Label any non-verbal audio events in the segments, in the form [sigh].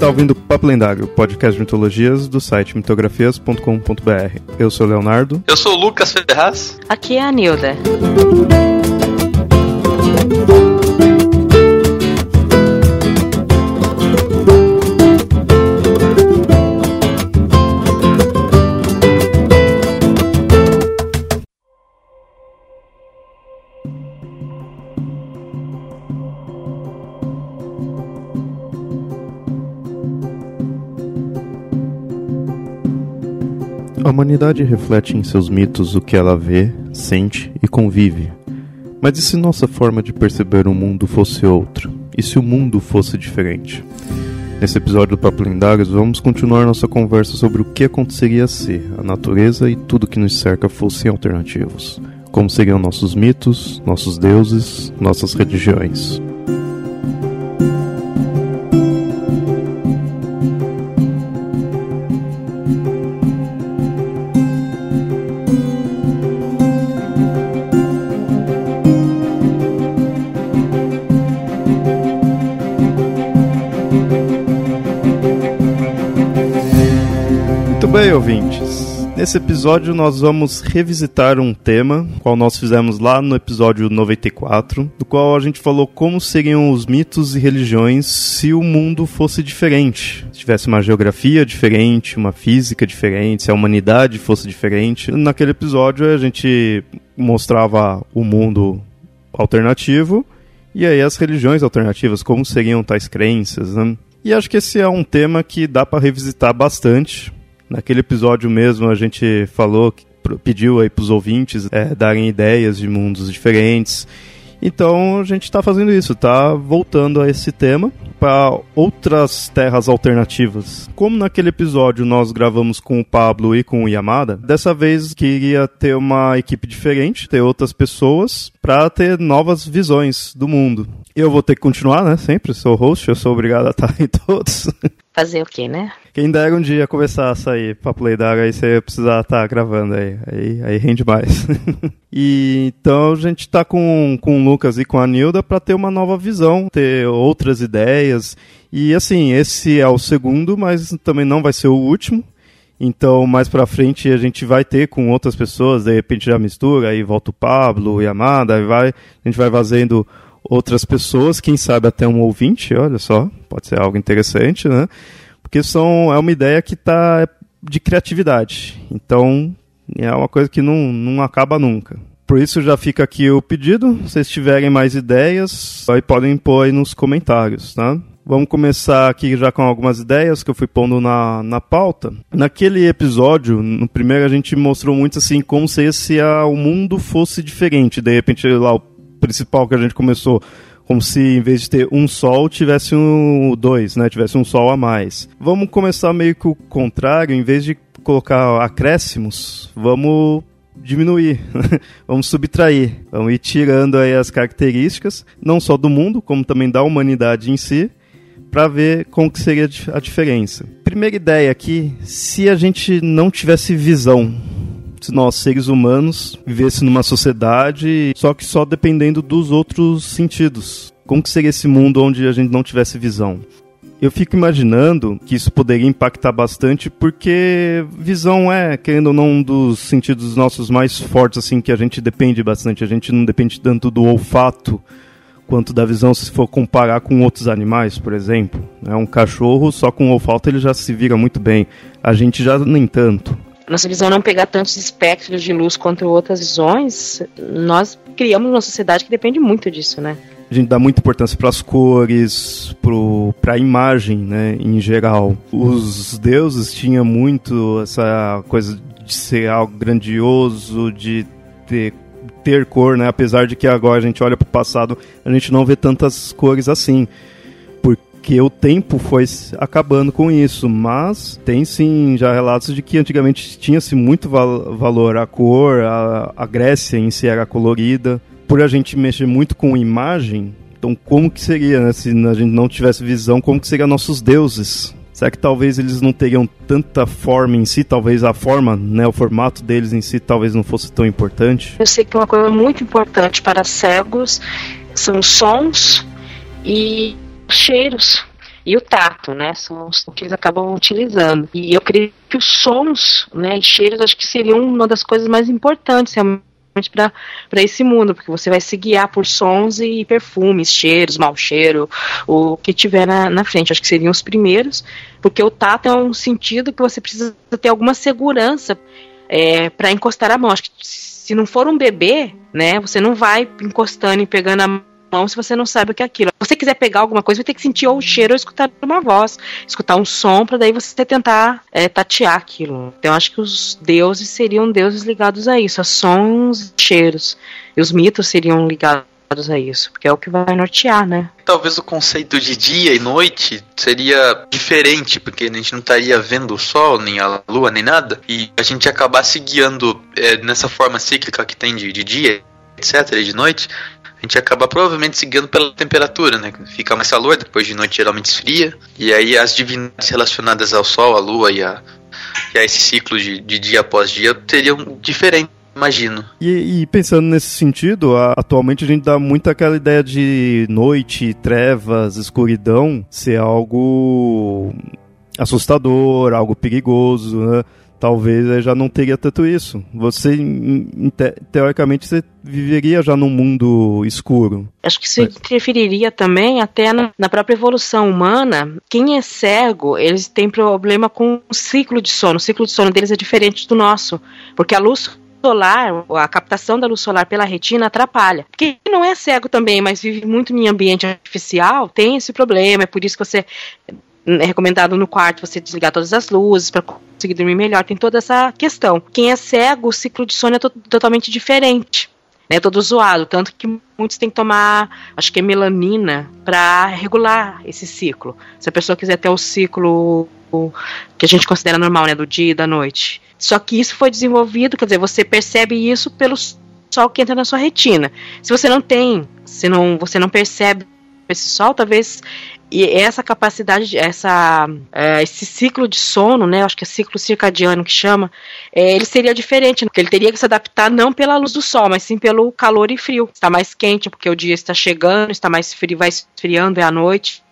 está ouvindo Papo Lendário, podcast de mitologias do site mitografias.com.br. Eu sou o Leonardo. Eu sou o Lucas Ferraz. Aqui é a Nilda. A humanidade reflete em seus mitos o que ela vê, sente e convive. Mas e se nossa forma de perceber o mundo fosse outra? E se o mundo fosse diferente? Nesse episódio do Papo Lendários, vamos continuar nossa conversa sobre o que aconteceria se a natureza e tudo que nos cerca fossem alternativos. Como seriam nossos mitos, nossos deuses, nossas religiões. Nesse episódio nós vamos revisitar um tema, qual nós fizemos lá no episódio 94, do qual a gente falou como seriam os mitos e religiões se o mundo fosse diferente. Se tivesse uma geografia diferente, uma física diferente, se a humanidade fosse diferente. Naquele episódio a gente mostrava o mundo alternativo e aí as religiões alternativas, como seriam tais crenças, né? E acho que esse é um tema que dá para revisitar bastante. Naquele episódio mesmo a gente falou, pediu aí para os ouvintes é, darem ideias de mundos diferentes. Então a gente está fazendo isso, está voltando a esse tema para outras terras alternativas. Como naquele episódio nós gravamos com o Pablo e com o Yamada, dessa vez queria ter uma equipe diferente, ter outras pessoas para ter novas visões do mundo. Eu vou ter que continuar, né? Sempre sou host, eu sou obrigado a estar [laughs] em todos. Fazer o quê, né? Quem dera um dia começar a sair pra Playdar, aí você precisar estar gravando aí. Aí, aí rende mais. [laughs] e então a gente tá com, com o Lucas e com a Nilda para ter uma nova visão, ter outras ideias. E assim, esse é o segundo, mas também não vai ser o último. Então, mais pra frente a gente vai ter com outras pessoas, de repente já mistura, aí volta o Pablo, o Yamada, aí vai, a gente vai fazendo outras pessoas, quem sabe até um ouvinte, olha só, pode ser algo interessante, né? Porque são, é uma ideia que está de criatividade. Então, é uma coisa que não, não acaba nunca. Por isso já fica aqui o pedido. Se vocês tiverem mais ideias, aí podem pôr aí nos comentários, tá? Vamos começar aqui já com algumas ideias que eu fui pondo na, na pauta. Naquele episódio, no primeiro, a gente mostrou muito assim como seria se a, o mundo fosse diferente. De repente, lá, o principal que a gente começou como se em vez de ter um sol tivesse um dois, né? Tivesse um sol a mais. Vamos começar meio que o contrário, em vez de colocar acréscimos, vamos diminuir, [laughs] vamos subtrair, vamos ir tirando aí as características, não só do mundo, como também da humanidade em si, para ver como que seria a diferença. Primeira ideia aqui, se a gente não tivesse visão, nós, seres humanos, vivesse numa sociedade, só que só dependendo dos outros sentidos. Como que seria esse mundo onde a gente não tivesse visão? Eu fico imaginando que isso poderia impactar bastante, porque visão é, querendo ou não, um dos sentidos nossos mais fortes, assim, que a gente depende bastante. A gente não depende tanto do olfato quanto da visão se for comparar com outros animais, por exemplo. É um cachorro, só com olfato ele já se vira muito bem. A gente já nem tanto nossa visão não pegar tantos espectros de luz quanto outras visões, nós criamos uma sociedade que depende muito disso, né? A gente dá muita importância para as cores, para a imagem, né, em geral. Os deuses tinham muito essa coisa de ser algo grandioso, de ter, ter cor, né? Apesar de que agora a gente olha para o passado, a gente não vê tantas cores assim que o tempo foi acabando com isso, mas tem sim já relatos de que antigamente tinha-se muito val valor à cor, a, a Grécia em si era colorida. Por a gente mexer muito com imagem, então como que seria, né, se a gente não tivesse visão, como que seriam nossos deuses? Será que talvez eles não teriam tanta forma em si? Talvez a forma, né, o formato deles em si talvez não fosse tão importante? Eu sei que uma coisa muito importante para cegos são sons e cheiros. e o tato, né? São os que eles acabam utilizando. E eu creio que os sons, né, e cheiros, acho que seriam uma das coisas mais importantes realmente para esse mundo, porque você vai se guiar por sons e perfumes, cheiros, mau cheiro, o que tiver na, na frente. Acho que seriam os primeiros, porque o tato é um sentido que você precisa ter alguma segurança é, para encostar a mão. Acho que se não for um bebê, né, você não vai encostando e pegando a mão se você não sabe o que é aquilo. Se você quiser pegar alguma coisa, vai ter que sentir ou o cheiro ou escutar uma voz, escutar um som, para daí você tentar é, tatear aquilo. Então, eu acho que os deuses seriam deuses ligados a isso, a sons e cheiros. E os mitos seriam ligados a isso, porque é o que vai nortear, né? Talvez o conceito de dia e noite seria diferente, porque a gente não estaria vendo o sol, nem a lua, nem nada, e a gente acabar se guiando é, nessa forma cíclica que tem de, de dia, etc., e de noite, a gente acaba provavelmente seguindo pela temperatura, né? Fica mais calor, depois de noite geralmente esfria. E aí as divindades relacionadas ao Sol, à Lua e a, e a esse ciclo de, de dia após dia teriam diferentes imagino. E, e, pensando nesse sentido, a, atualmente a gente dá muito aquela ideia de noite, trevas, escuridão ser algo assustador, algo perigoso, né? Talvez já não teria tanto isso. Você, teoricamente, você viveria já num mundo escuro. Acho que isso interferiria também até na, na, própria evolução humana. Quem é cego, eles têm problema com o ciclo de sono. O ciclo de sono deles é diferente do nosso, porque a luz solar, a captação da luz solar pela retina atrapalha. Quem não é cego também, mas vive muito em ambiente artificial, tem esse problema. É por isso que você é recomendado no quarto você desligar todas as luzes para conseguir dormir melhor. Tem toda essa questão. Quem é cego, o ciclo de sono é to totalmente diferente. É todo zoado, tanto que muitos têm que tomar, acho que é melanina, para regular esse ciclo. Se a pessoa quiser ter o ciclo que a gente considera normal, né, do dia e da noite. Só que isso foi desenvolvido, quer dizer, você percebe isso pelo sol que entra na sua retina. Se você não tem, se não, você não percebe esse sol, talvez e essa capacidade, essa, é, esse ciclo de sono, né, acho que é ciclo circadiano que chama, é, ele seria diferente, porque ele teria que se adaptar não pela luz do sol, mas sim pelo calor e frio. Está mais quente porque o dia está chegando, está mais frio, vai esfriando é a noite.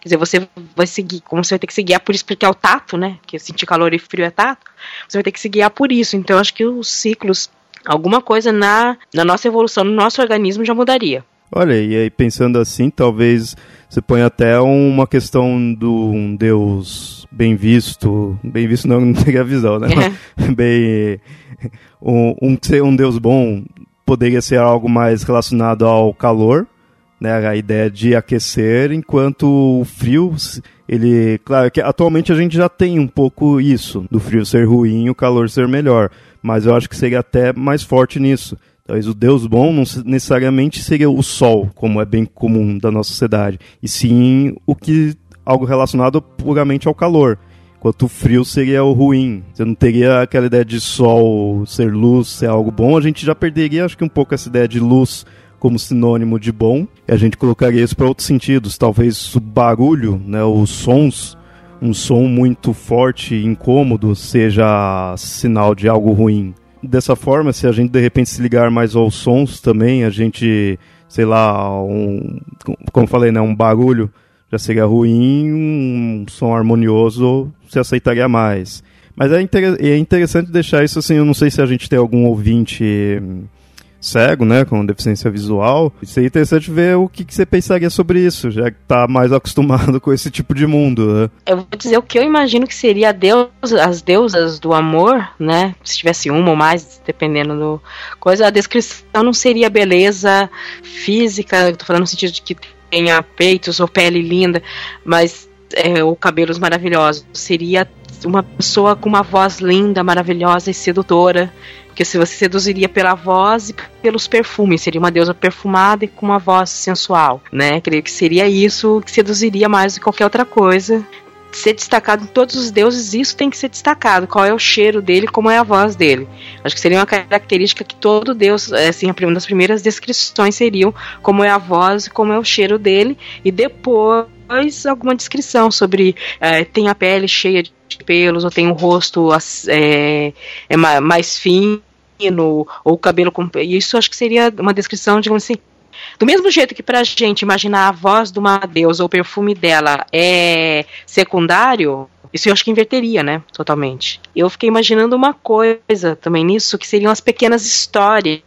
Quer dizer, você vai seguir, como você vai ter que se guiar por isso, porque é o tato, né? Que sentir calor e frio é tato. Você vai ter que se guiar por isso. Então, acho que os ciclos, alguma coisa na, na nossa evolução, no nosso organismo já mudaria. Olha, e aí pensando assim, talvez você põe até uma questão do um Deus bem visto, bem visto não, [laughs] não teria visão, né? É. [laughs] bem, um, um, ser um Deus bom poderia ser algo mais relacionado ao calor, né? A ideia de aquecer, enquanto o frio, ele, claro que atualmente a gente já tem um pouco isso, do frio ser ruim e o calor ser melhor, mas eu acho que seria até mais forte nisso Talvez o Deus bom não necessariamente seria o sol, como é bem comum da nossa sociedade, e sim o que algo relacionado puramente ao calor. Enquanto o frio seria o ruim. Você não teria aquela ideia de sol ser luz, ser algo bom. A gente já perderia, acho que um pouco essa ideia de luz como sinônimo de bom. E a gente colocaria isso para outros sentidos. Talvez o barulho, né, os sons, um som muito forte, incômodo, seja sinal de algo ruim dessa forma, se a gente de repente se ligar mais aos sons também, a gente, sei lá, um, como falei, né, um barulho já seria ruim, um som harmonioso se aceitaria mais. Mas é, inter é interessante deixar isso assim, eu não sei se a gente tem algum ouvinte cego, né, com deficiência visual. Seria interessante ver o que, que, você pensaria sobre isso, já que tá mais [laughs] acostumado com esse tipo de mundo, né? Eu vou dizer o que eu imagino que seria deus, as deusas do amor, né, se tivesse uma ou mais, dependendo do coisa, a descrição não seria beleza física, tô falando no sentido de que tenha peitos ou pele linda, mas é, ou cabelos maravilhosos, seria uma pessoa com uma voz linda, maravilhosa e sedutora, porque se você seduziria pela voz e pelos perfumes, seria uma deusa perfumada e com uma voz sensual, né? Creio que seria isso que seduziria mais do que qualquer outra coisa. Ser destacado em todos os deuses, isso tem que ser destacado. Qual é o cheiro dele, como é a voz dele. Acho que seria uma característica que todo deus, assim, uma das primeiras descrições seriam como é a voz e como é o cheiro dele, e depois alguma descrição sobre é, tem a pele cheia de pelos ou tem um rosto é, é mais fino ou cabelo com. Isso acho que seria uma descrição, digamos assim, Do mesmo jeito que pra gente imaginar a voz de uma deusa ou o perfume dela é secundário, isso eu acho que inverteria, né? Totalmente. Eu fiquei imaginando uma coisa também nisso, que seriam as pequenas histórias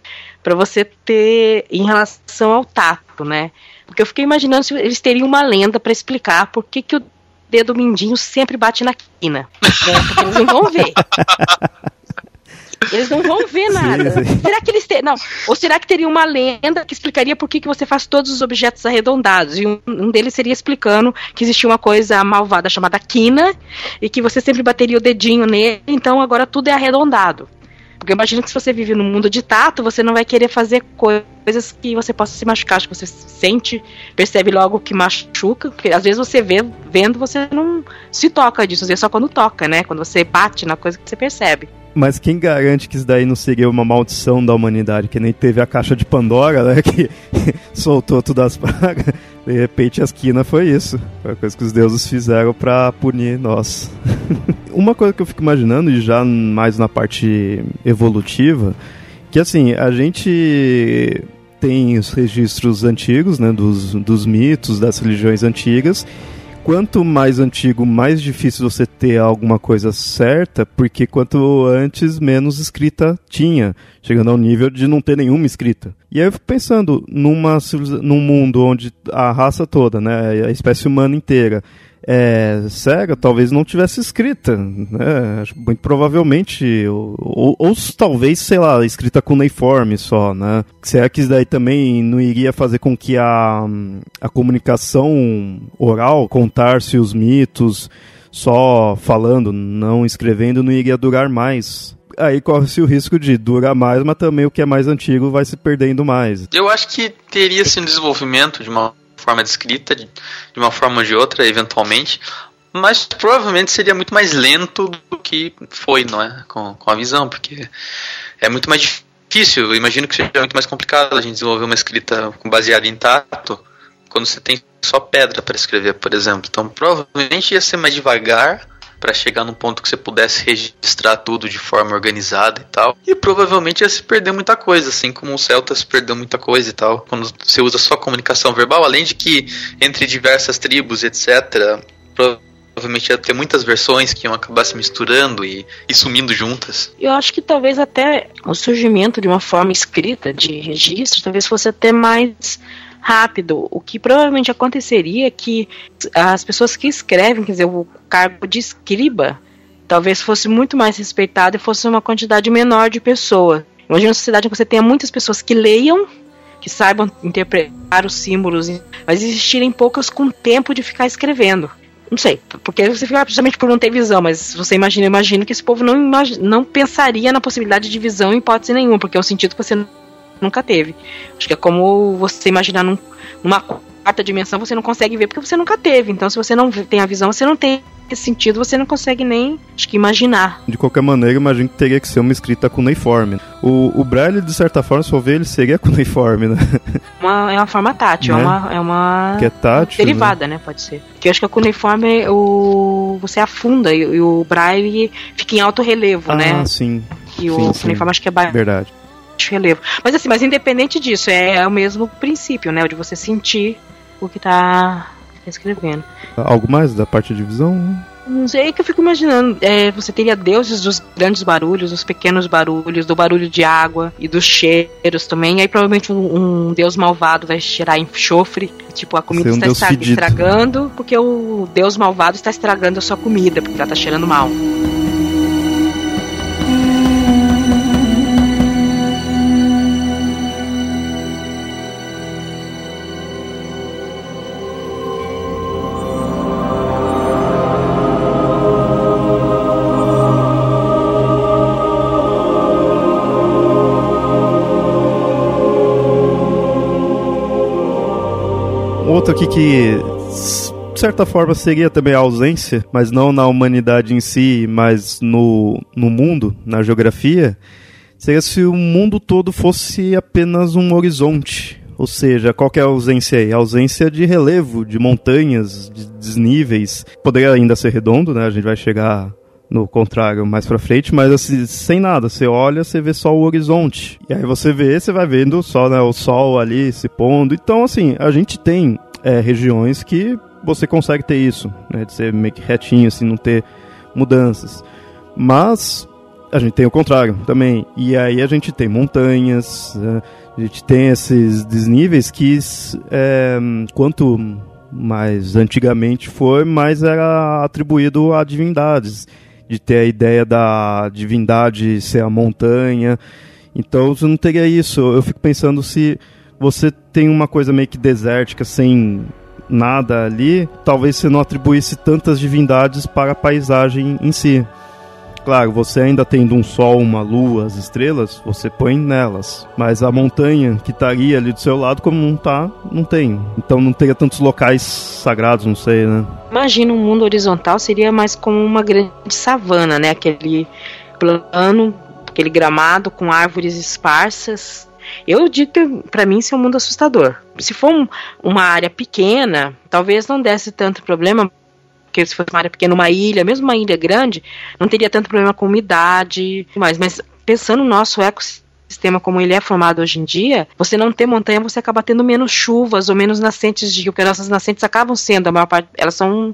para você ter em relação ao tato, né? Porque eu fiquei imaginando se eles teriam uma lenda para explicar por que, que o dedo mindinho sempre bate na quina. [laughs] Né? Porque eles não vão ver. Eles não vão ver nada. Sim, sim. Será que eles têm. Não. Ou será que teria uma lenda que explicaria por que, que você faz todos os objetos arredondados? E um, um deles seria explicando que existia uma coisa malvada chamada quina e que você sempre bateria o dedinho nele, então agora tudo é arredondado. Porque imagina que se você vive num mundo de tato, você não vai querer fazer coisas que você possa se machucar. Acho que você sente, percebe logo que machuca. Porque às vezes você vê, vendo, você não se toca disso. Às vezes é só quando toca, né? Quando você bate na coisa que você percebe. Mas quem garante que isso daí não seria uma maldição da humanidade? Que nem teve a caixa de Pandora, né? Que [laughs] soltou todas as pragas. De repente a esquina foi isso. Foi a coisa que os deuses fizeram para punir nós. [laughs] uma coisa que eu fico imaginando, e já mais na parte evolutiva, que assim, a gente tem os registros antigos, né? Dos, dos mitos, das religiões antigas quanto mais antigo, mais difícil você ter alguma coisa certa, porque quanto antes, menos escrita tinha, chegando ao nível de não ter nenhuma escrita. E aí eu fico pensando numa, num mundo onde a raça toda, né, a espécie humana inteira, é, cega, talvez não tivesse escrita, né? Muito provavelmente, ou, ou, ou, talvez, sei lá, escrita cuneiforme só, né? Será que isso daí também não iria fazer com que a, a comunicação oral, contar-se os mitos, só falando, não escrevendo, não iria durar mais? aí corre-se o risco de durar mais, mas também o que é mais antigo vai se perdendo mais. Eu acho que teria esse desenvolvimento de uma forma de escrita, de, de uma forma ou de outra, eventualmente, mas provavelmente seria muito mais lento do que foi, não é? Com, com a visão, porque é muito mais difícil. Eu imagino que seja muito mais complicado a gente desenvolver uma escrita baseada em tato quando você tem só pedra para escrever, por exemplo. Então provavelmente ia ser mais devagar para chegar num ponto que você pudesse registrar tudo de forma organizada e tal. E provavelmente ia se perder muita coisa, assim como o Celta se perdeu muita coisa e tal. Quando você usa só comunicação verbal, além de que entre diversas tribos, etc., provavelmente ia ter muitas versões que iam acabar se misturando e, e, sumindo juntas. Eu acho que talvez até o surgimento de uma forma escrita de registro talvez fosse até mais rápido. O que provavelmente aconteceria é que as pessoas que escrevem, quer dizer, o cargo de escriba, talvez fosse muito mais respeitado e fosse uma quantidade menor de pessoas. Imagina uma sociedade em que você tenha muitas pessoas que leiam, que saibam interpretar os símbolos, mas existirem poucas com tempo de ficar escrevendo. Não sei, porque você fica precisamente por não ter visão, mas você imagina, imagina que esse povo não, imagina, não pensaria na possibilidade de visão em hipótese nenhuma, porque é um sentido que você nunca teve. Acho que é como você imaginar num, numa quarta dimensão, você não consegue ver porque você nunca teve. Então, se você não tem a visão, você não tem esse sentido, você não consegue nem, acho que, imaginar. De qualquer maneira, imagino que teria que ser uma escrita cuneiforme. O, o Braille, de certa forma, se for ver, ele seria [laughs] cuneiforme, né? Uma, é uma forma tátil, né? é uma... É uma que é tátil, derivada, né? né? Pode ser. Porque eu acho que a cuneiforme, o, você afunda e, e o Braille fica em alto relevo, ah, né? Ah, sim. E sim, o cuneiforme acho que é... Verdade relevo. Mas assim, mas independente disso, é, é o mesmo princípio, né? De você sentir o que está tá escrevendo. Algo mais da parte de visão? Não sei, é que eu fico imaginando. É, você teria deuses dos grandes barulhos, dos pequenos barulhos, do barulho de água e dos cheiros também. E aí provavelmente um, um deus malvado vai cheirar enxofre. Tipo, a comida um está estra estragando, porque o deus malvado está estragando a sua comida, porque ela está cheirando mal. Outro aqui que de certa forma seria também a ausência, mas não na humanidade em si, mas no, no mundo, na geografia, seria se o mundo todo fosse apenas um horizonte. Ou seja, qual que é a ausência aí? A ausência de relevo, de montanhas, de desníveis. Poderia ainda ser redondo, né? A gente vai chegar no contrário, mais pra frente, mas assim, sem nada. Você olha, você vê só o horizonte. E aí você vê, você vai vendo só né, o sol ali se pondo. Então, assim, a gente tem é, regiões que você consegue ter isso, né? De ser meio que retinho, assim, não ter mudanças. Mas a gente tem o contrário também. E aí a gente tem montanhas, né? a gente tem esses desníveis que é, quanto mais antigamente foi, mais era atribuído a divindades. De ter a ideia da divindade ser a montanha. Então você não teria isso. Eu fico pensando se você tem uma coisa meio que desértica, sem nada ali, talvez você não atribuísse tantas divindades para a paisagem em si. Claro, você ainda tendo um sol, uma lua, as estrelas, você põe nelas. Mas a montanha que estaria ali do seu lado, como não tá, não tem. Então não teria tantos locais sagrados, não sei, né? Imagina um mundo horizontal seria mais como uma grande savana, né? Aquele plano, aquele gramado com árvores esparsas eu digo que para mim isso é um mundo assustador. Se for um, uma área pequena, talvez não desse tanto problema, porque se fosse uma área pequena, uma ilha, mesmo uma ilha grande, não teria tanto problema com umidade, mas, mas pensando no nosso ecossistema como ele é formado hoje em dia, você não ter montanha, você acaba tendo menos chuvas ou menos nascentes de rio, porque nossas nascentes acabam sendo, a maior parte, elas são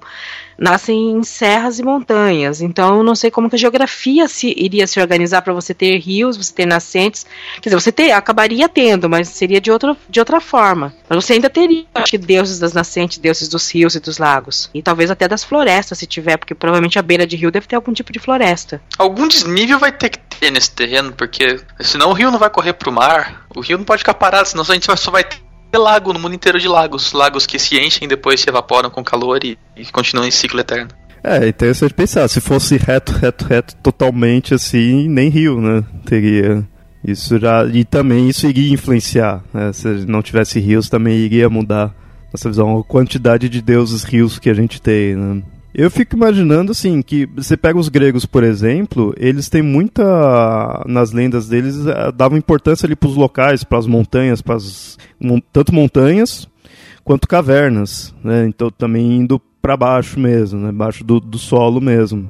nascem em serras e montanhas. Então, eu não sei como que a geografia se, iria se organizar para você ter rios, você ter nascentes. Quer dizer, você ter, acabaria tendo, mas seria de, outro, de outra forma. Mas você ainda teria, acho que, deuses das nascentes, deuses dos rios e dos lagos. E talvez até das florestas, se tiver, porque provavelmente a beira de rio deve ter algum tipo de floresta. Algum desnível vai ter que ter nesse terreno, porque senão o rio não vai correr pro mar. O rio não pode ficar parado, senão a gente só vai ter lago no mundo inteiro de lagos. Lagos que se enchem depois se evaporam com calor e, e continuam em ciclo eterno. É, interessante pensar. Se fosse reto, reto, reto, totalmente assim, nem rio, né? Teria. Isso já. E também isso iria influenciar. Né? Se não tivesse rios, também iria mudar essa visão. A quantidade de deuses rios que a gente tem, né? Eu fico imaginando assim que você pega os gregos, por exemplo, eles têm muita nas lendas deles eh, davam importância ali para os locais, para as montanhas, para tanto montanhas quanto cavernas, né? Então também indo para baixo mesmo, né? Baixo do, do solo mesmo.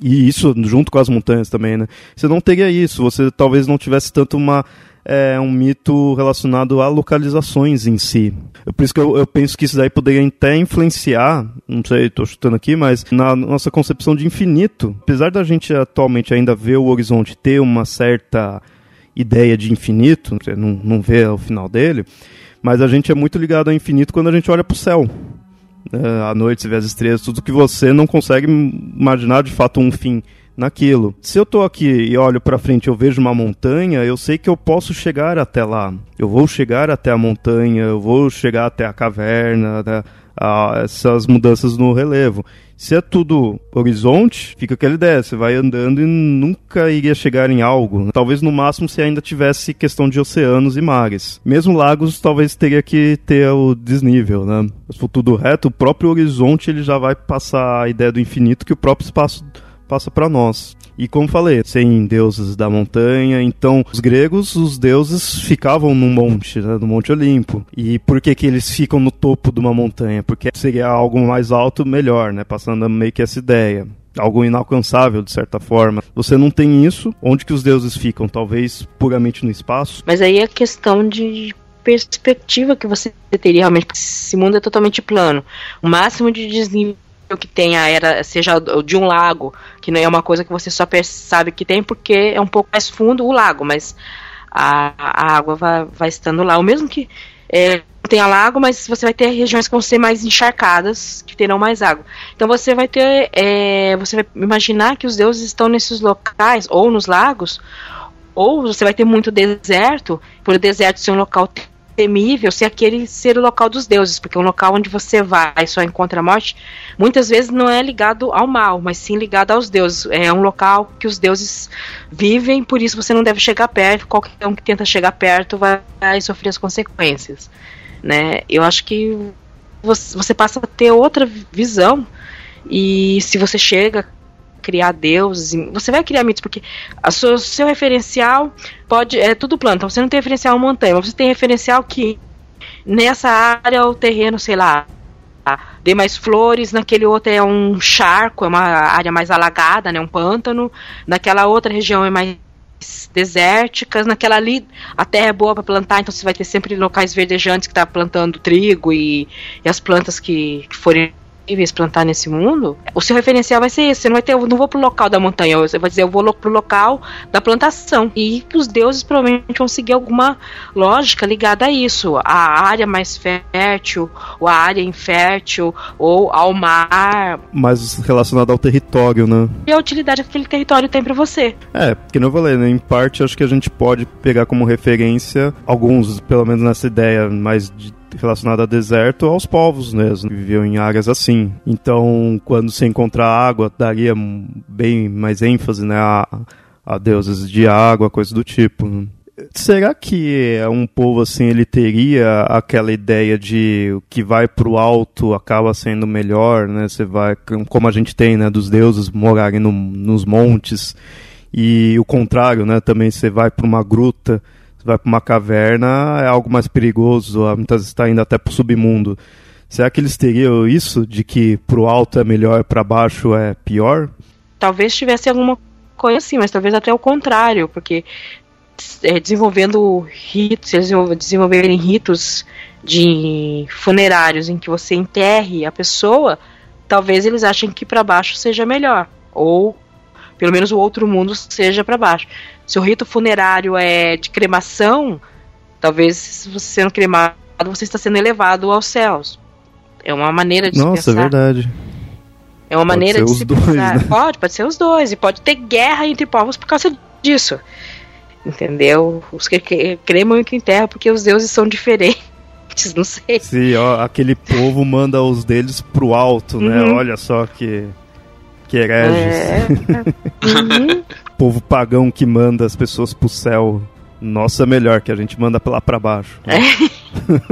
E isso junto com as montanhas também, né? Você não teria isso, você talvez não tivesse tanto uma é um mito relacionado a localizações em si. Por isso que eu, eu penso que isso daí poderia até influenciar, não sei, estou chutando aqui, mas na nossa concepção de infinito. Apesar da gente atualmente ainda ver o horizonte ter uma certa ideia de infinito, não, não vê o final dele, mas a gente é muito ligado ao infinito quando a gente olha para o céu. É, à noite você vê as estrelas, tudo que você não consegue imaginar de fato um fim naquilo. Se eu tô aqui e olho para frente, eu vejo uma montanha, eu sei que eu posso chegar até lá. Eu vou chegar até a montanha, eu vou chegar até a caverna, essas mudanças no relevo. Se é tudo horizonte, fica aquela ideia, você vai andando e nunca iria chegar em algo. Talvez no máximo você ainda tivesse questão de oceanos e mares. Mesmo lagos, talvez teria que ter o desnível, né? Se for tudo reto, o próprio horizonte ele já vai passar a ideia do infinito que o próprio espaço passa para nós. E como falei, sem deuses da montanha, então os gregos, os deuses ficavam no monte, né, no Monte Olimpo. E por que que eles ficam no topo de uma montanha? Porque seria algo mais alto, melhor, né, passando meio que essa ideia algo inalcançável de certa forma. Você não tem isso, onde que os deuses ficam? Talvez puramente no espaço. Mas aí é questão de perspectiva que você teria realmente, esse mundo é totalmente plano. O máximo de desnível que tenha era seja de um lago, que não é uma coisa que você só sabe que tem porque é um pouco mais fundo o lago, mas a, a água vai, vai estando lá. O mesmo que é, tenha lago, mas você vai ter regiões que vão ser mais encharcadas, que terão mais água. Então você vai ter, é, você vai imaginar que os deuses estão nesses locais ou nos lagos, ou você vai ter muito deserto, por o deserto ser um local temível se aquele ser o local dos deuses, porque um local onde você vai e só encontra a morte, muitas vezes não é ligado ao mal, mas sim ligado aos deuses. É um local que os deuses vivem, por isso você não deve chegar perto. Qualquer um que tenta chegar perto vai, sofrer as consequências. Né? Eu acho que você passa a ter outra visão e se você chega criar deuses, você vai criar mitos, porque o seu, seu referencial pode. É tudo plano, então você não tem referencial montanha, mas você tem referencial que nessa área o terreno, sei lá, dê mais flores, naquele outro é um charco, é uma área mais alagada, né, um pântano, naquela outra região é mais desérticas, naquela ali a terra é boa para plantar, então você vai ter sempre locais verdejantes que está plantando trigo e, e as plantas que, que forem possíveis plantar nesse mundo, o seu referencial vai ser esse. Você não vai ter, eu não vou pro local da montanha, você vai dizer, eu vou pro local da plantação. E os deuses provavelmente vão seguir alguma lógica ligada a isso. A área mais fértil, ou a área infértil, ou ao mar. Mais relacionado ao território, né? E a utilidade que aquele território tem para você. É, porque não eu falei, né? Em parte, acho que a gente pode pegar como referência alguns, pelo menos nessa ideia mais de relacionada a deserto aos povos mesmo, que viviam em áreas assim. Então, quando se encontrar água, daria bem mais ênfase né, a, a deuses de água, coisa do tipo. Será que um povo assim ele teria aquela ideia de o que vai para o alto acaba sendo melhor, né? Você vai como a gente tem, né, dos deuses morarem no, nos montes e o contrário, né? Também você vai para uma gruta vai para uma caverna, é algo mais perigoso, muitas vezes está indo até para o submundo. Será que eles teriam isso de que pro alto é melhor, para baixo é pior? Talvez tivesse alguma coisa assim, mas talvez até o contrário, porque é, desenvolvendo ritos, eles desenvolverem ritos de funerários em que você enterre a pessoa, talvez eles achem que para baixo seja melhor, ou pelo menos o outro mundo seja para baixo. Se o rito funerário é de cremação, talvez se você sendo cremado, você está sendo elevado aos céus. É uma maneira de Nossa, pensar. é verdade. É uma pode maneira de se dois, pensar. Né? [laughs] Pode, pode ser os dois. E pode ter guerra entre povos por causa disso. Entendeu? Os que cremam e que enterram porque os deuses são [laughs] diferentes. Não sei. Sim, ó, aquele povo manda os deles pro alto, né? Uhum. Olha só que que hereges. É. [laughs] uhum. Povo pagão que manda as pessoas pro céu. Nossa, melhor, que a gente manda lá pra baixo. É.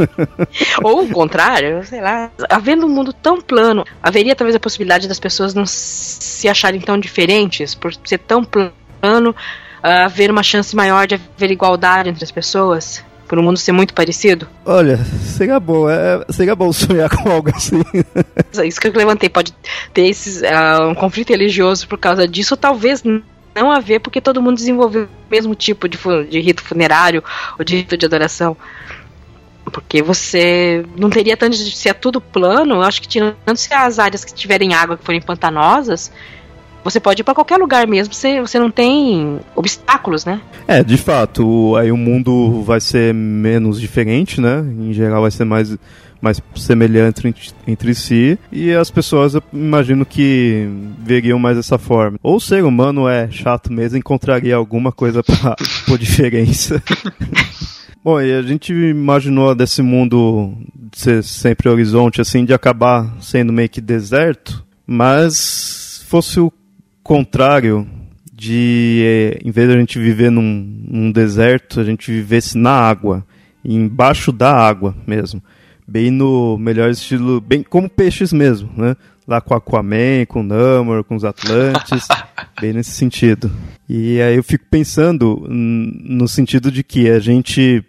[laughs] Ou o contrário, sei lá. Havendo um mundo tão plano, haveria talvez a possibilidade das pessoas não se acharem tão diferentes, por ser tão plano, haver uma chance maior de haver igualdade entre as pessoas? Por um mundo ser muito parecido? Olha, seria bom, é, seria bom sonhar com algo assim. Isso que eu levantei, pode ter esses, uh, um conflito religioso por causa disso, ou talvez não haver, porque todo mundo desenvolveu o mesmo tipo de, de rito funerário ou de rito de adoração. Porque você não teria tanto de se é tudo plano, eu acho que tirando-se as áreas que tiverem água que forem pantanosas, você pode ir para qualquer lugar mesmo, você, você não tem obstáculos, né? É, de fato, aí o mundo vai ser menos diferente, né? Em geral vai ser mais mais semelhante entre, entre si e as pessoas eu imagino que veriam mais dessa forma. Ou o ser humano é chato mesmo, encontraria alguma coisa para [laughs] por diferença. [laughs] Bom, e a gente imaginou desse mundo ser sempre horizonte, assim, de acabar sendo meio que deserto, mas fosse o contrário de, é, em vez de a gente viver num, num deserto, a gente vivesse na água, embaixo da água mesmo. Bem no melhor estilo, bem como peixes mesmo, né? Lá com Aquaman, com Namor, com os Atlantes, [laughs] bem nesse sentido. E aí eu fico pensando no sentido de que a gente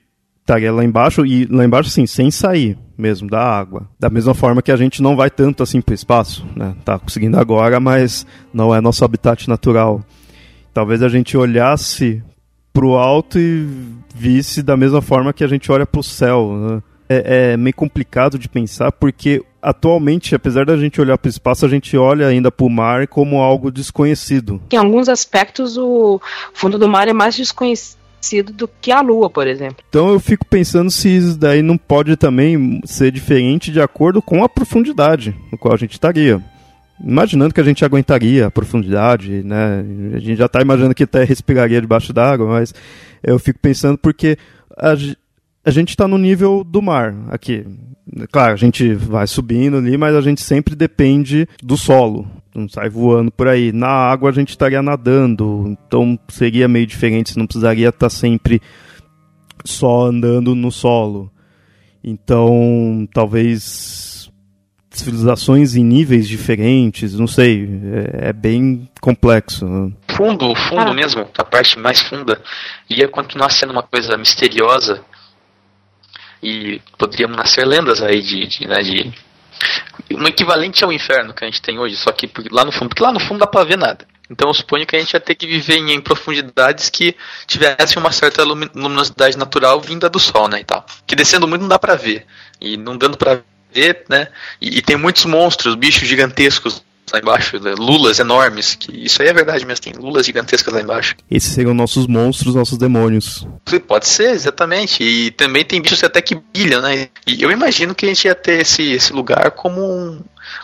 estaria lá embaixo, e lá embaixo, sim, sem sair mesmo da água. Da mesma forma que a gente não vai tanto assim para o espaço, né? Tá conseguindo agora, mas não é nosso habitat natural. Talvez a gente olhasse para o alto e visse da mesma forma que a gente olha para o céu. Né? É, é, meio complicado de pensar porque atualmente, apesar da gente olhar para o espaço, a gente olha ainda para o mar como algo desconhecido. Em alguns aspectos, o fundo do mar é mais desconhecido do que a Lua, por exemplo. Então eu fico pensando se isso daí não pode também ser diferente de acordo com a profundidade no qual a gente estaria. Imaginando que a gente aguentaria a profundidade, né? A gente já está imaginando que até respiraria debaixo d'água, mas eu fico pensando porque a, a gente está no nível do mar aqui. Claro, a gente vai subindo ali, mas a gente sempre depende do solo não sai voando por aí. Na água a gente estaria nadando, então seria meio diferente, você não precisaria estar sempre só andando no solo. Então, talvez civilizações em níveis diferentes, não sei, é, é bem complexo. Né? Fundo, fundo ah. mesmo, a parte mais funda, ia continuar sendo uma coisa misteriosa e poderiam nascer lendas aí de, de, né, de Um equivalente ao inferno que a gente tem hoje, só que lá no fundo, porque lá no fundo dá pra ver nada. Então eu suponho que a gente ia ter que viver em, em profundidades que tivessem uma certa luminosidade natural vinda do sol, né, e tal. Que descendo muito não dá para ver. E não dando para ver, né? E, e, tem muitos monstros, bichos gigantescos lá embaixo, né, lulas enormes, que isso aí é verdade mesmo, tem lulas gigantescas lá embaixo. Esses seriam nossos monstros, nossos demônios. Pode ser, exatamente. E também tem bichos até que brilham, né? E eu imagino que a gente ia ter esse, esse lugar como um,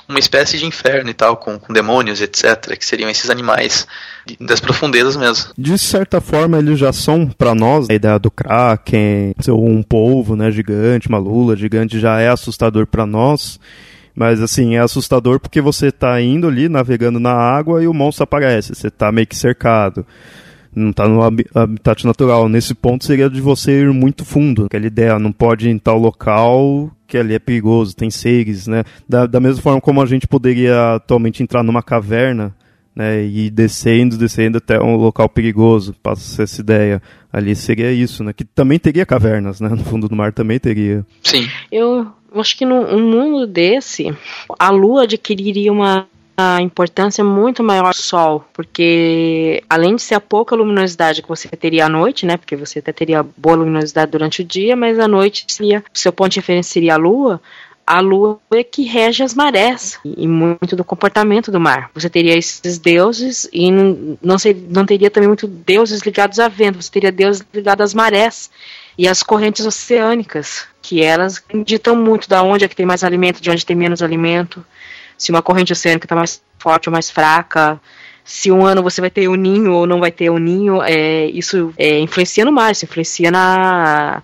uma espécie de inferno e tal, com, com demônios, etc., que seriam esses animais das profundezas mesmo. De certa forma, eles já são para nós a ideia do Kraken, um polvo, né, gigante, uma lula gigante já é assustador para nós. Mas assim, é assustador porque você tá indo ali, navegando na água e o monstro aparece. Você tá meio que cercado. Não tá no habitat natural. Nesse ponto seria de você ir muito fundo. Aquela ideia, não pode ir em tal local que ali é perigoso, tem seres, né? Da, da mesma forma como a gente poderia atualmente entrar numa caverna, né? E descendo, descendo até um local perigoso. Passa essa ideia. Ali seria isso, né? Que também teria cavernas, né? No fundo do mar também teria. Sim. Eu acho que num mundo desse, a Lua adquiriria uma importância muito maior do Sol, porque além de ser a pouca luminosidade que você teria à noite, né, porque você até teria boa luminosidade durante o dia, mas à noite seria, seu ponto de referência seria a Lua, a lua é que rege as marés e muito do comportamento do mar. Você teria esses deuses e não, não, ser, não teria também muito deuses ligados a vento, você teria deuses ligados às marés e às correntes oceânicas, que elas ditam muito da onde é que tem mais alimento, de onde tem menos alimento, se uma corrente oceânica está mais forte ou mais fraca, se um ano você vai ter um ninho ou não vai ter um ninho, é, isso é, influencia no mar, isso influencia na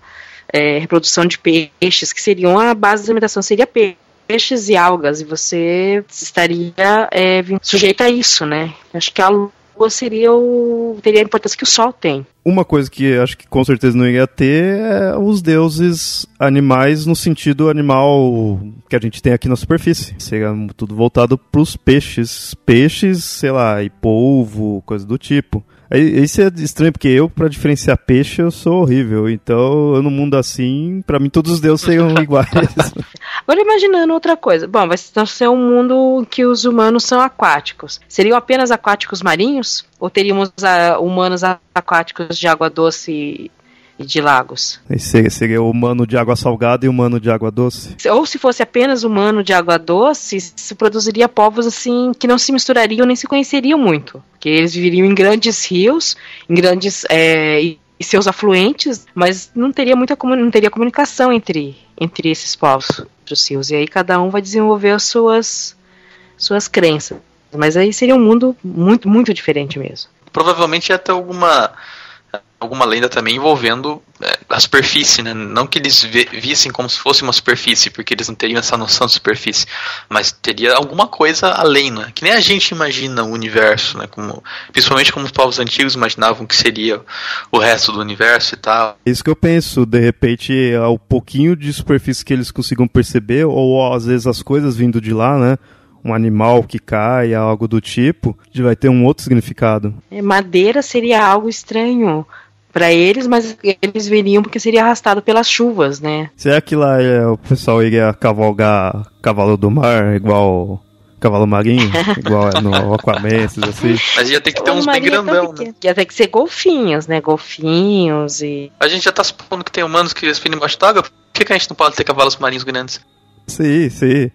é, reprodução de peixes, que seriam a base da alimentação, seria peixes e algas, e você estaria é, sujeito a isso, né? Acho que a lua seria o, teria a importância que o sol tem. Uma coisa que acho que com certeza não ia ter é os deuses animais no sentido animal que a gente tem aqui na superfície. Seria tudo voltado para os peixes. Peixes, sei lá, e polvo, coisa do tipo. Isso é estranho, porque eu, para diferenciar peixe, eu sou horrível. Então, eu no mundo assim, para mim todos os deuses seriam [laughs] iguais. Agora imaginando outra coisa. Bom, vai ser um mundo que os humanos são aquáticos. Seriam apenas aquáticos marinhos? Ou teríamos uh, humanos aquáticos de água doce e de lagos. Seria, seria humano de água salgada e humano de água doce? Ou se fosse apenas humano de água doce, se produziria povos assim que não se misturariam nem se conheceriam muito. Porque eles viveriam em grandes rios, em grandes. É, e seus afluentes, mas não teria muita não teria comunicação entre, entre esses povos, os rios. E aí cada um vai desenvolver as suas, suas crenças. Mas aí seria um mundo muito, muito diferente mesmo. Provavelmente ia ter alguma alguma lenda também envolvendo é, a superfície, né? Não que eles vissem como se fosse uma superfície, porque eles não teriam essa noção de superfície, mas teria alguma coisa além, né? Que nem a gente imagina o universo, né? Como, principalmente como os povos antigos imaginavam que seria o resto do universo e tal. Isso que eu penso, de repente, ao pouquinho de superfície que eles consigam perceber, ou às vezes as coisas vindo de lá, né? um animal que cai, algo do tipo, vai ter um outro significado. É, madeira seria algo estranho para eles, mas eles viriam porque seria arrastado pelas chuvas, né? Será que lá é, o pessoal iria cavalgar cavalo do mar igual cavalo marinho, [laughs] igual é no Aquaman, assim. Mas ia ter que ter uns bem grandão, né? Ia ter que ser golfinhos, né? Golfinhos e. A gente já tá supondo que tem humanos que respiram embaixo d'água, por que, que a gente não pode ter cavalos marinhos grandes? Sim, sim.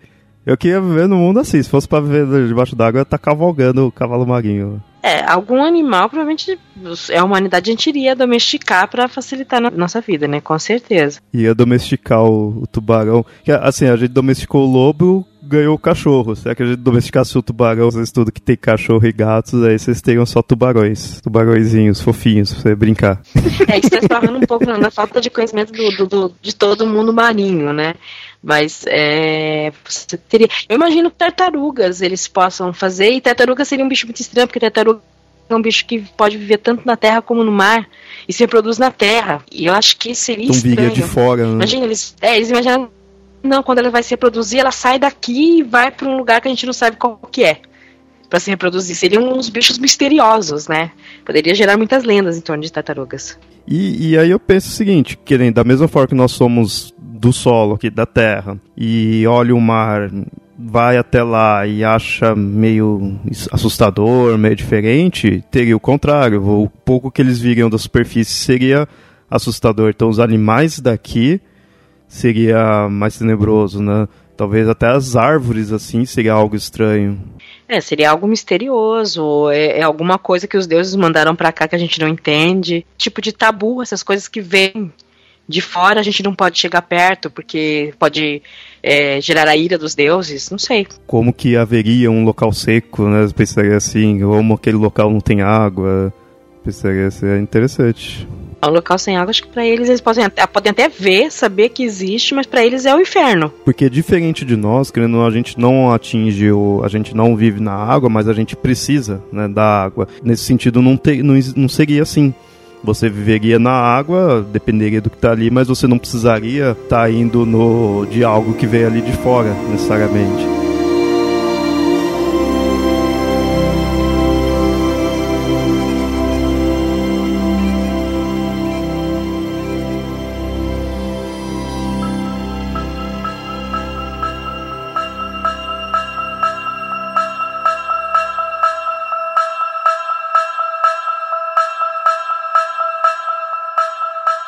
Eu queria viver no mundo assim, se fosse pra viver debaixo d'água, eu ia estar tá cavalgando o cavalo marinho. É, algum animal provavelmente a humanidade a gente iria domesticar para facilitar a nossa vida, né? Com certeza. Ia domesticar o, o tubarão. Assim, a gente domesticou o lobo, ganhou o cachorro. Será que a gente domesticasse o tubarão, vocês tudo que tem cachorro e gatos, aí vocês teriam só tubarões. Tubarõezinhos, fofinhos, pra você brincar. É, isso tá falando um pouco na falta de conhecimento do, do, do, de todo mundo marinho, né? Mas é, você teria. Eu imagino tartarugas eles possam fazer, e tartaruga seria um bicho muito estranho, porque tartaruga é um bicho que pode viver tanto na terra como no mar e se reproduz na terra. E eu acho que seria então, estranho. de fora, né? Imagina, eles, é, eles imaginam. Não, quando ela vai se reproduzir, ela sai daqui e vai para um lugar que a gente não sabe qual que é para se reproduzir. Seriam uns bichos misteriosos, né? Poderia gerar muitas lendas em torno de tartarugas. E, e aí eu penso o seguinte, que da mesma forma que nós somos do solo aqui da Terra e olha o mar, vai até lá e acha meio assustador, meio diferente, teria o contrário. O pouco que eles viriam da superfície seria assustador. Então os animais daqui seria mais tenebroso, né? Talvez até as árvores assim seria algo estranho. É, seria algo misterioso, é, é alguma coisa que os deuses mandaram para cá que a gente não entende. Tipo de tabu, essas coisas que vêm de fora a gente não pode chegar perto porque pode é, gerar a ira dos deuses, não sei. Como que haveria um local seco, né? Pensaria assim, como aquele local não tem água. Pensaria interessante. É um local sem água, acho que para eles eles podem até, podem até ver, saber que existe, mas para eles é o inferno. Porque diferente de nós, querendo a gente não atinge o, a gente não vive na água, mas a gente precisa, né, da água. Nesse sentido não, te, não, não seria assim. Você viveria na água, dependeria do que está ali, mas você não precisaria estar tá indo no de algo que veio ali de fora, necessariamente.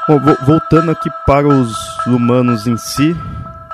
Bom, voltando aqui para os humanos em si,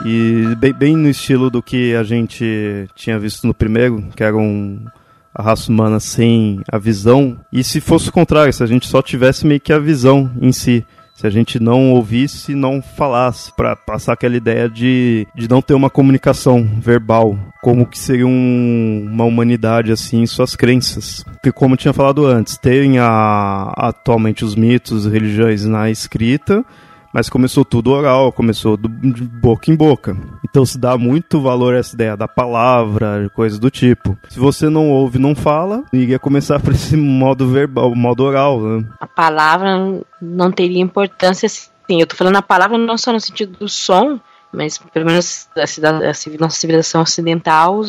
e bem, bem, no estilo do que a gente tinha visto no primeiro, que era um, a raça humana sem a visão. E se fosse o contrário, se a gente só tivesse meio que a visão em si se a gente não ouvisse, não falasse, para passar aquela ideia de, de não ter uma comunicação verbal, como que seria um, uma humanidade assim, suas crenças. Porque como eu tinha falado antes, tem a, atualmente os mitos, religiões na escrita, mas começou tudo oral, começou do, de boca em boca. Então se dá muito valor a essa ideia da palavra, coisas do tipo. Se você não ouve, não fala, iria começar por esse modo verbal, modo oral. Né? A palavra não teria importância assim. Eu tô falando a palavra não só no sentido do som, mas pelo menos a, a, a nossa civilização ocidental,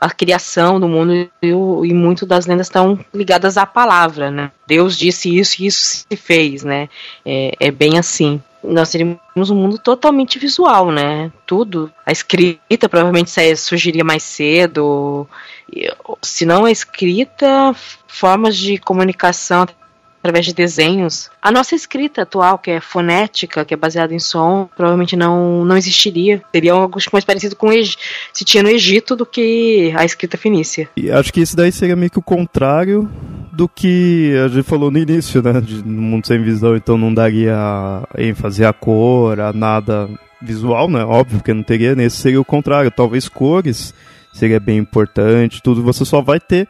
a criação do mundo e, e muito das lendas estão ligadas à palavra, né? Deus disse isso e isso se fez, né? É, é bem assim nós teríamos um mundo totalmente visual, né? Tudo. A escrita provavelmente surgiria mais cedo. Se não a escrita, formas de comunicação através de desenhos. A nossa escrita atual, que é fonética, que é baseada em som, provavelmente não, não existiria. Seria algo mais parecido com se tinha no Egito do que a escrita fenícia. E acho que isso daí seria meio que o contrário do que a gente falou no início, né? De, no mundo sem visão, então não daria ênfase à cor, a nada visual, né? Óbvio que não teria. Nesse seria o contrário. Talvez cores seria bem importante, tudo. Você só vai ter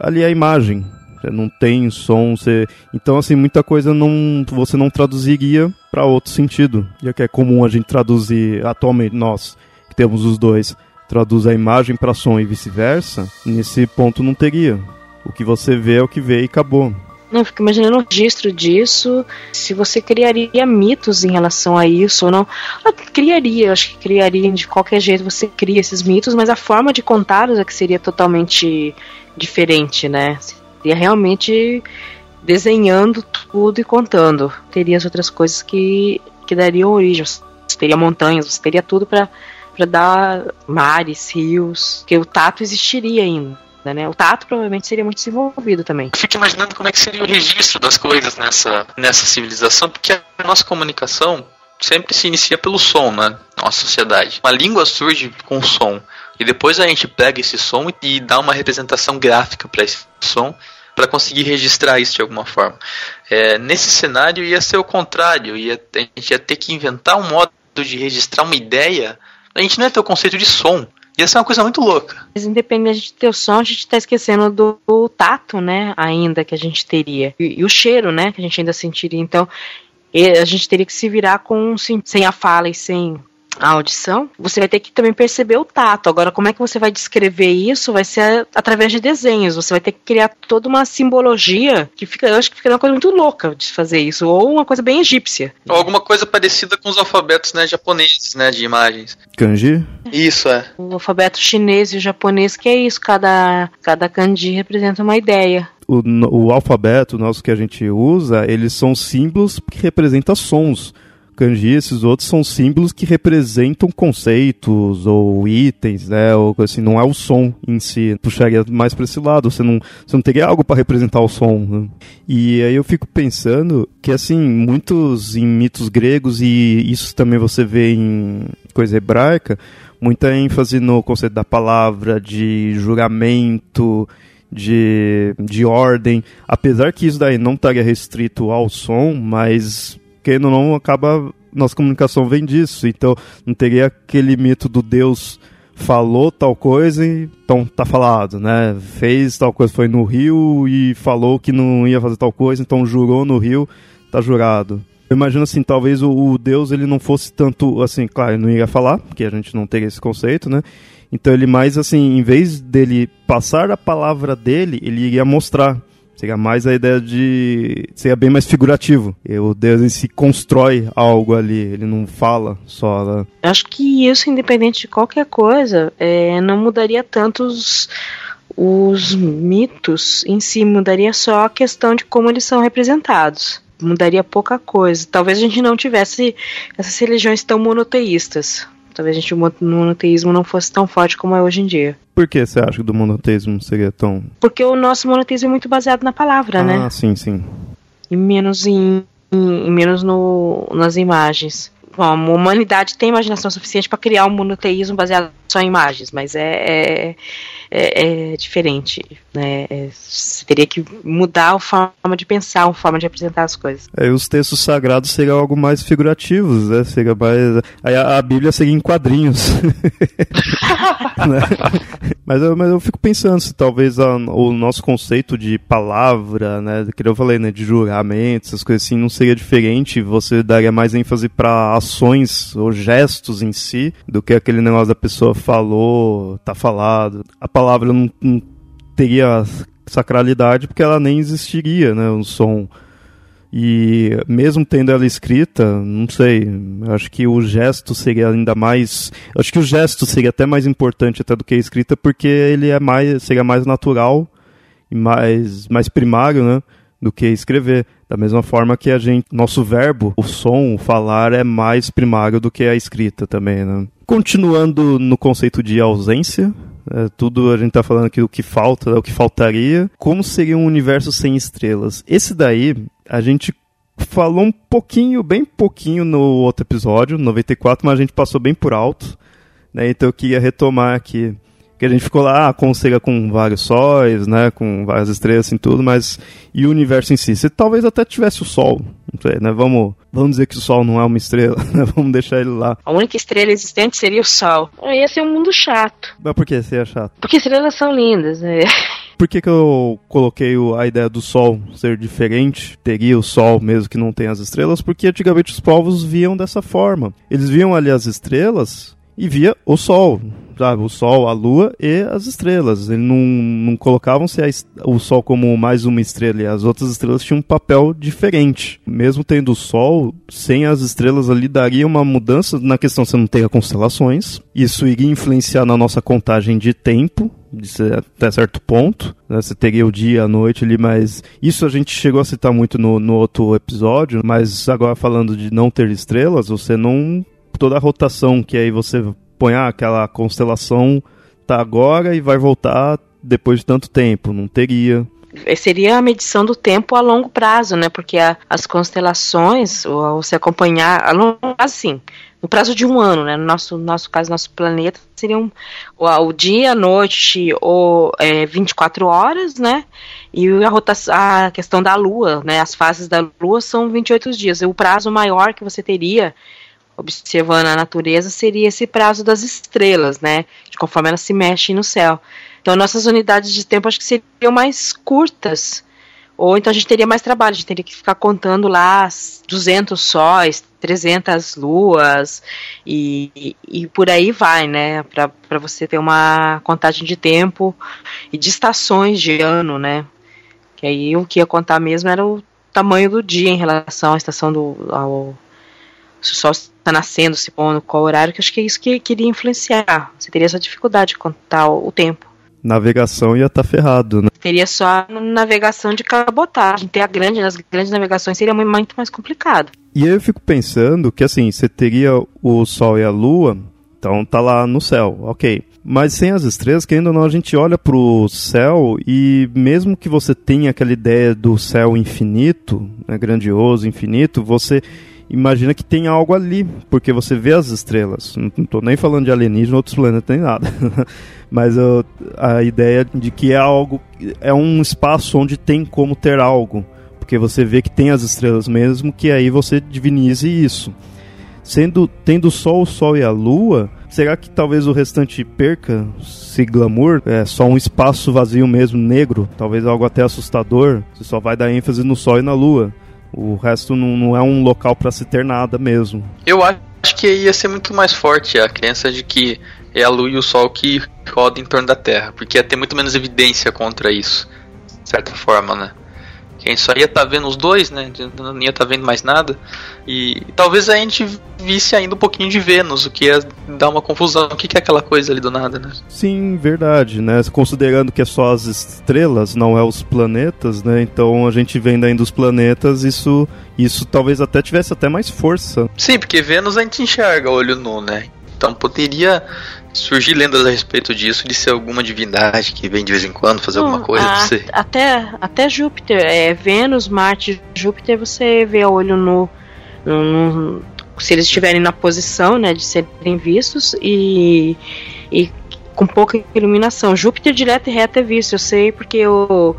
ali a imagem. Você não tem som, você... então assim muita coisa não você não traduziria para outro sentido. Já que é comum a gente traduzir atualmente nós que temos os dois traduz a imagem para som e vice-versa. Nesse ponto não teria. O que você vê é o que vê e acabou. Não, fico imaginando o registro disso, se você criaria mitos em relação a isso ou não. Eu criaria, acho que criaria de qualquer jeito, você cria esses mitos, mas a forma de contá-los é que seria totalmente diferente, né? Seria realmente desenhando tudo e contando. Teria as outras coisas que, que dariam origem. Você teria montanhas, você teria tudo para dar mares, rios, que o tato existiria ainda né? O tato provavelmente seria muito desenvolvido também. Eu fico imaginando como é que seria o registro das coisas nessa, nessa civilização, porque a nossa comunicação sempre se inicia pelo som, né? Nossa sociedade. Uma língua surge com som. E depois a gente pega esse som e dá uma representação gráfica para esse som para conseguir registrar isso de alguma forma. É, nesse cenário ia ser o contrário, ia, a gente ia ter que inventar um modo de registrar uma ideia. A gente não ia ter o conceito de som, Ia ser uma coisa muito louca. Mas independente de ter o som, a gente está esquecendo do, do, tato, né? Ainda que a gente teria. E, e, o cheiro, né? Que a gente ainda sentiria. Então, a gente teria que se virar com sem a fala e sem a audição, você vai ter que também perceber o tato. Agora, como é que você vai descrever isso? Vai ser através de desenhos. Você vai ter que criar toda uma simbologia que fica, eu acho que fica uma coisa muito louca de fazer isso, ou uma coisa bem egípcia. Ou alguma coisa parecida com os alfabetos, né, japoneses, né, de imagens. Kanji? Isso é. O alfabeto chinês e o japonês que é isso, cada cada kanji representa uma ideia. O, o alfabeto nosso que a gente usa, eles são símbolos que representam sons kanji, esses outros são símbolos que representam conceitos ou itens, né? Ou assim, não é o som em si. Puxaria mais para esse lado. Você não, você não teria algo para representar o som. Né? E aí eu fico pensando que assim, muitos em mitos gregos e isso também você vê em coisa hebraica, muita ênfase no conceito da palavra, de juramento, de, de ordem, apesar que isso daí não estaria restrito ao som, mas quem não acaba nossa comunicação vem disso, então não teria aquele mito do Deus falou tal coisa, então tá falado, né? Fez tal coisa, foi no rio e falou que não ia fazer tal coisa, então jurou no rio, tá jurado. Eu imagino assim, talvez o, o Deus ele não fosse tanto assim, claro, ele não ia falar, porque a gente não teria esse conceito, né? Então ele mais assim, em vez dele passar a palavra dele, ele iria mostrar. Seria mais a ideia de. Seria bem mais figurativo. O Deus em si constrói algo ali, ele não fala só. Né? Acho que isso, independente de qualquer coisa, é, não mudaria tanto os, os mitos em si, mudaria só a questão de como eles são representados. Mudaria pouca coisa. Talvez a gente não tivesse essas religiões tão monoteístas. Talvez a gente, o monoteísmo não fosse tão forte como é hoje em dia. Por que você acha que o monoteísmo seria tão. Porque o nosso monoteísmo é muito baseado na palavra, ah, né? Ah, sim, sim. E menos em, em, menos no, nas imagens. Bom, a humanidade tem imaginação suficiente para criar um monoteísmo baseado só em imagens, mas é, é é, é diferente. Né? É, teria que mudar a forma de pensar, a forma de apresentar as coisas. É, os textos sagrados seriam algo mais figurativos, né? Seria mais. Aí a, a Bíblia seria em quadrinhos. [laughs] né? mas, eu, mas eu fico pensando se talvez a, o nosso conceito de palavra, né? Que eu falei, né? De juramento, essas coisas assim, não seria diferente. Você daria mais ênfase para ações ou gestos em si do que aquele negócio da pessoa falou, tá falado. A palavra não, não teria sacralidade porque ela nem existiria, né? O som. E mesmo tendo ela escrita, não sei, acho que o gesto seria ainda mais. Acho que o gesto seria até mais importante até do que a escrita, porque ele é mais, seria mais natural e mais, mais primário, né? Do que escrever. Da mesma forma que a gente, nosso verbo, o som, o falar é mais primário do que a escrita também, né? Continuando no conceito de ausência, é, tudo a gente tá falando aqui o que falta, o que faltaria. Como seria um universo sem estrelas? Esse daí, a gente falou um pouquinho, bem pouquinho no outro episódio, 94, mas a gente passou bem por alto. Né? Então eu queria retomar aqui que a gente ficou lá, ah, conselha com vários sóis, né, com várias estrelas e assim, tudo, mas e o universo em si? Se talvez até tivesse o Sol, não sei, né, vamos, vamos dizer que o Sol não é uma estrela, [laughs] né, vamos deixar ele lá. A única estrela existente seria o Sol. Ia ser um mundo chato. Mas por que seria chato? Porque estrelas são lindas, né? [laughs] Por que, que eu coloquei a ideia do Sol ser diferente? Teria o Sol mesmo que não tem as estrelas? Porque antigamente os povos viam dessa forma. Eles viam ali as estrelas e via o Sol, sabe? O Sol, a Lua e as estrelas. Eles não, não colocavam-se o Sol como mais uma estrela e as outras estrelas tinham um papel diferente. Mesmo tendo o Sol, sem as estrelas ali daria uma mudança na questão você não ter constelações. Isso iria influenciar na nossa contagem de tempo, até certo ponto. Né? Você teria o dia, a noite ali, mas isso a gente chegou a citar muito no, no outro episódio. Mas agora falando de não ter estrelas, você não toda a rotação que aí você põe ah, aquela constelação tá agora e vai voltar depois de tanto tempo, não teria. Seria a medição do tempo a longo prazo, né? Porque a, as constelações, ou você acompanhar a longo prazo, sim, no prazo de um ano, né? No nosso, nosso caso, nosso planeta seria um, o, o dia, a noite ou é, 24 horas, né? E a, rotação, a questão da Lua, né? As fases da Lua são 28 dias. E o prazo maior que você teria observando a natureza seria esse prazo das estrelas, né? De conforme elas se mexem no céu. Então, nossas unidades de tempo acho que seriam mais curtas. Ou então a gente teria mais trabalho, a gente teria que ficar contando lá 200 sóis, 300 luas e, e, por aí vai, né? Para você ter uma contagem de tempo e de estações de ano, né? Que aí o que ia contar mesmo era o tamanho do dia em relação à estação do ao, se o sol está nascendo, se pondo, qual horário, que acho que é isso que queria influenciar. Você teria essa dificuldade de contar o tempo. navegação ia estar tá ferrado, né? Teria só navegação de cabotagem. Ter a grande, as grandes navegações seria muito mais complicado. E aí eu fico pensando que assim, você teria o Sol e a Lua, então tá lá no céu, ok. Mas sem as estrelas, que ainda não, a gente olha pro céu e mesmo que você tenha aquela ideia do céu infinito, né, grandioso, infinito, você imagina que tem algo ali, porque você vê as estrelas. Não estou nem falando de alienígena, outros planetas, nem nada. [laughs] Mas eu, a ideia de que é algo, é um espaço onde tem como ter algo, porque você vê que tem as estrelas mesmo, que aí você divinize isso. Sendo tendo só o Sol e a Lua, será que talvez o restante perca esse glamour? É só um espaço vazio mesmo, negro, talvez algo até assustador. Você só vai dar ênfase no Sol e na Lua. O resto não, não é um local para se ter nada mesmo. Eu acho que ia ser muito mais forte a crença de que é a Lua e o Sol que rodam em torno da Terra, porque ia ter muito menos evidência contra isso, de certa forma, né? Quem só ia estar tá vendo os dois, né? Não ia estar tá vendo mais nada. E talvez a gente visse ainda um pouquinho de Vênus, o que ia dar uma confusão. O que é aquela coisa ali do nada, né? Sim, verdade, né? Considerando que é só as estrelas, não é os planetas, né? Então a gente vendo ainda os planetas, isso, isso talvez até tivesse até mais força. Sim, porque Vênus a gente enxerga olho nu, né? Então poderia surgir lendas a respeito disso, de ser alguma divindade que vem de vez em quando fazer alguma coisa. A, você... até, até Júpiter, é, Vênus, Marte, Júpiter, você vê a olho nu. No, no, se eles estiverem na posição né, de serem vistos e, e com pouca iluminação. Júpiter direto e reto é visto, eu sei porque o,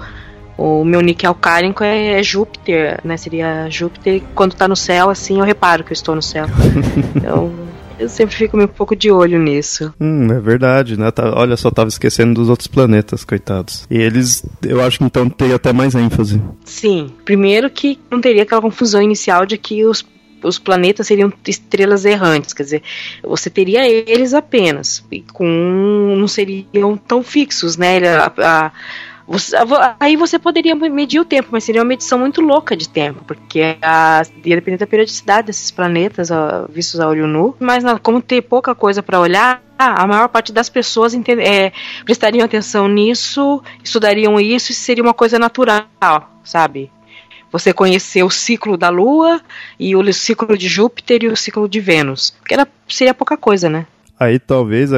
o meu nick alcálico é, é Júpiter, né? Seria Júpiter. Quando tá no céu, assim, eu reparo que eu estou no céu. [laughs] então, eu sempre fico meio um pouco de olho nisso. Hum, é verdade, né? Tá, olha só, tava esquecendo dos outros planetas, coitados. E eles, eu acho que então teria até mais ênfase. Sim. Primeiro que não teria aquela confusão inicial de que os os planetas seriam estrelas errantes, quer dizer, você teria eles apenas, e com não seriam tão fixos, né? A, a, você, aí você poderia medir o tempo, mas seria uma medição muito louca de tempo, porque a, ia depender da periodicidade desses planetas ó, vistos a olho nu. Mas como ter pouca coisa para olhar, a maior parte das pessoas é, prestariam atenção nisso, estudariam isso e seria uma coisa natural, sabe? Você conhecer o ciclo da Lua e o ciclo de Júpiter e o ciclo de Vênus. Porque era, seria pouca coisa, né? Aí talvez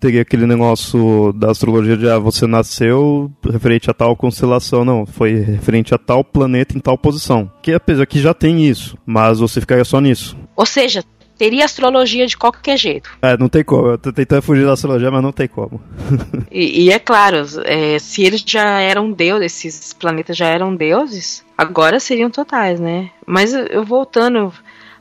teria aquele negócio da astrologia de ah, você nasceu referente a tal constelação, não, foi referente a tal planeta em tal posição. Que apesar que já tem isso, mas você ficaria só nisso. Ou seja, teria astrologia de qualquer jeito. É, não tem como. Eu tô tentando fugir da astrologia, mas não tem como. [laughs] e, e, é claro, é, se eles já eram deuses, esses planetas já eram deuses, agora seriam totais, né? Mas eu voltando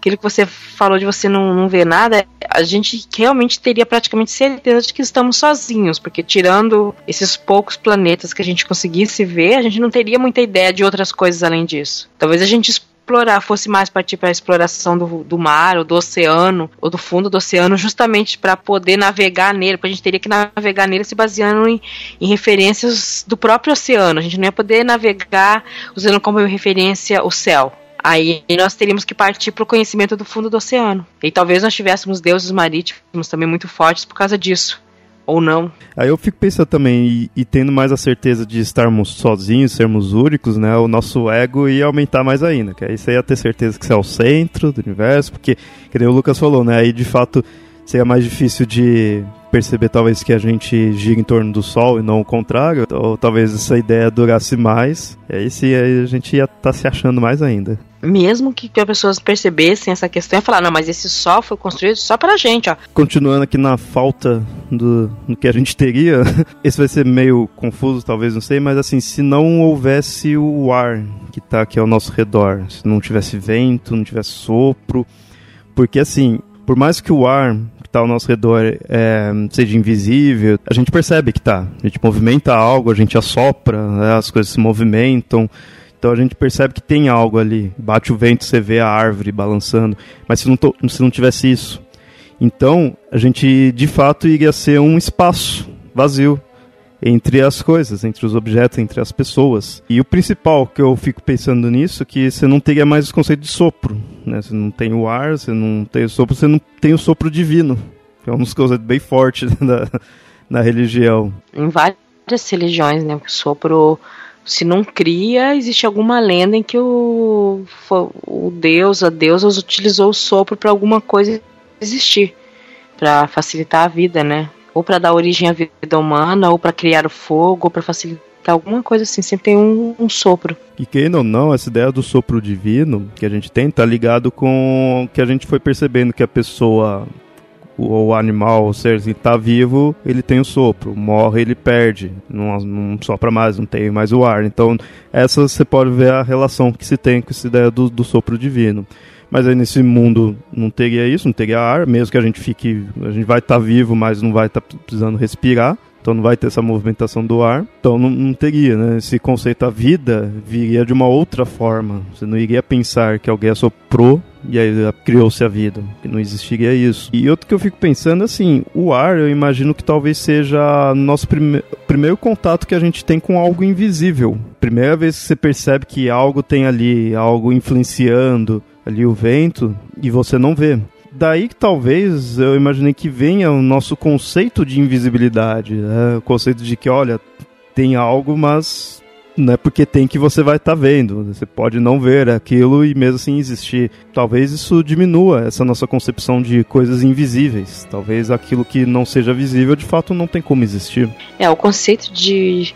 aquilo que você falou de você não, não ver nada, a gente realmente teria praticamente certeza de que estamos sozinhos, porque tirando esses poucos planetas que a gente conseguisse ver, a gente não teria muita ideia de outras coisas além disso. Talvez a gente explorar, fosse mais partir para a exploração do, do mar, ou do oceano, ou do fundo do oceano, justamente para poder navegar nele, porque a gente teria que navegar nele se baseando em, em, referências do próprio oceano. A gente não ia poder navegar usando como referência o céu. Aí nós teríamos que partir para o conhecimento do fundo do oceano. E talvez nós tivéssemos deuses marítimos também muito fortes por causa disso. Ou não. Aí eu fico pensando também, e, e, tendo mais a certeza de estarmos sozinhos, sermos únicos, né? O nosso ego ia aumentar mais ainda. Que aí você ia ter certeza que você é o centro do universo, porque, que nem o Lucas falou, né? Aí de fato seria mais difícil de perceber talvez que a gente gira em torno do Sol e não o contrário, ou talvez essa ideia durasse mais, e aí sim aí a gente ia estar tá se achando mais ainda. Mesmo que, que as pessoas percebessem essa questão e falar, não, mas esse sol foi construído só pra gente, ó. Continuando aqui na falta do, do que a gente teria, [laughs] esse vai ser meio confuso, talvez, não sei, mas assim, se não houvesse o ar que tá aqui ao nosso redor, se não tivesse vento, não tivesse sopro, porque assim, por mais que o ar está ao nosso redor é, seja invisível, a gente percebe que tá. A gente movimenta algo, a gente assopra, né, as coisas se movimentam. Então a gente percebe que tem algo ali. Bate o vento, você vê a árvore balançando. Mas se não, to, se não tivesse isso, então a gente de fato iria ser um espaço vazio entre as coisas, entre os objetos, entre as pessoas. E o principal que eu fico pensando nisso é que você não teria mais o conceito de sopro. Né? Você não tem o ar, você não tem o sopro, você não tem o sopro divino. Que é um dos conceitos bem fortes [laughs] da, religião. Em várias religiões, né? O sopro, se não cria, existe alguma lenda em que o, o Deus, a deusa, utilizou o sopro para alguma coisa existir, para facilitar a vida, né? Ou para dar origem à vida humana, ou para criar o fogo, ou para facilitar alguma coisa assim, sempre tem um, um, sopro. E quem ou não, essa ideia do sopro divino que a gente tem tá ligado com que a gente foi percebendo que a pessoa o, animal, o ser está vivo, ele tem o sopro, morre, ele perde, não, não sopra mais, não tem mais o ar. Então, essa você pode ver a relação que se tem com essa ideia do, do sopro divino. Mas aí nesse mundo não teria isso, não teria ar, mesmo que a gente fique, a gente vai estar tá vivo, mas não vai estar tá precisando respirar então não vai ter essa movimentação do ar. Então não, não, teria, né? Esse conceito a vida viria de uma outra forma. Você não iria pensar que alguém assoprou e aí criou-se a vida, que não existiria isso. E outro que eu fico pensando assim, o ar eu imagino que talvez seja nosso prime primeiro contato que a gente tem com algo invisível. Primeira vez que você percebe que algo tem ali, algo influenciando ali o vento e você não vê daí que talvez eu imaginei que venha o nosso conceito de invisibilidade, né? o conceito de que, olha, tem algo, mas não é porque tem que você vai estar tá vendo. Você pode não ver aquilo e mesmo assim existir. Talvez isso diminua essa nossa concepção de coisas invisíveis. Talvez aquilo que não seja visível de fato não tem como existir. É, o conceito de,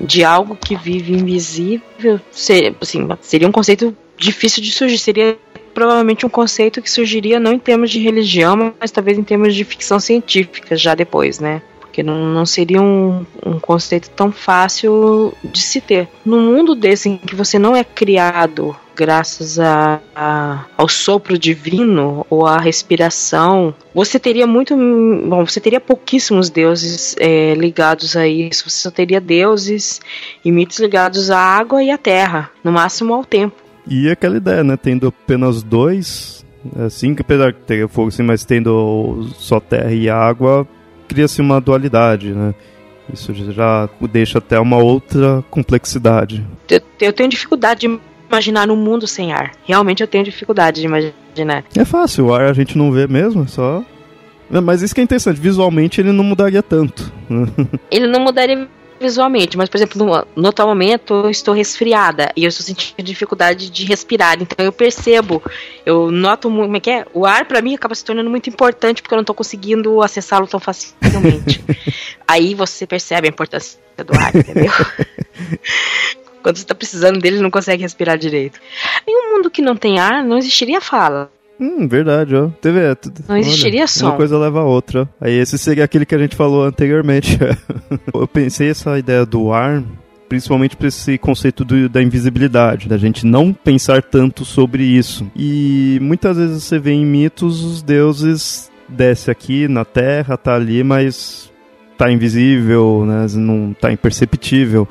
de algo que vive invisível ser, assim, seria um conceito difícil de surgir. Seria provavelmente um conceito que surgiria não em termos de religião, mas talvez em termos de ficção científica já depois, né? Porque não, não seria um, um conceito tão fácil de se ter. Num mundo desse em que você não é criado graças a, a, ao sopro divino ou à respiração, você teria muito. Bom, você teria pouquíssimos deuses é, ligados a isso. Você só teria deuses e mitos ligados à água e à terra, no máximo ao tempo. E aquela ideia, né? Tendo apenas dois, assim, que apesar de ter fogo assim, mas tendo só terra e água, cria-se uma dualidade, né? Isso já deixa até uma outra complexidade. Eu, eu tenho dificuldade de imaginar um mundo sem ar. Realmente eu tenho dificuldade de imaginar. É fácil, o ar a gente não vê mesmo, é só. Mas isso que é interessante, visualmente ele não mudaria tanto. ele não mudaria visualmente, mas, por exemplo, no, no atual momento eu estou resfriada e eu estou sentindo dificuldade de respirar. Então eu percebo, eu noto muito. Como é que é? O ar, para mim, acaba se tornando muito importante porque eu não estou conseguindo acessá-lo tão facilmente. [laughs] Aí você percebe a importância do ar, entendeu? [laughs] Quando você está precisando dele, não consegue respirar direito. Em um mundo que não tem ar, não existiria fala. Hum, verdade, ó. TV, não existiria olha, som. Uma coisa leva a outra. Aí esse seria aquele que a gente falou anteriormente. [laughs] eu pensei essa ideia do ar, principalmente para esse conceito do, da invisibilidade, da gente não pensar tanto sobre isso. E muitas vezes você vê em mitos os deuses desce aqui na Terra, tá ali, mas tá invisível, né? Não tá imperceptível.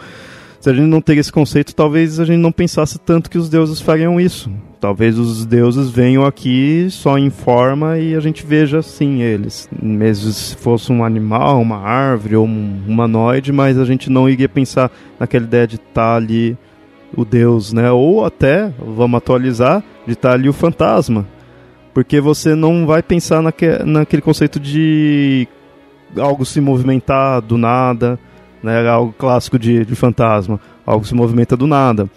Se a gente não ter esse conceito, talvez a gente não pensasse tanto que os deuses fariam isso. Talvez os deuses venham aqui só em forma e a gente veja sim eles. Mesmo se fosse um animal, uma árvore ou um humanoide, mas a gente não iria pensar naquela ideia de estar tá ali o deus, né? Ou até, vamos atualizar, de estar tá ali o fantasma. Porque você não vai pensar naque, naquele conceito de algo se movimentar do nada, né? Algo clássico de, de fantasma, algo se movimenta do nada.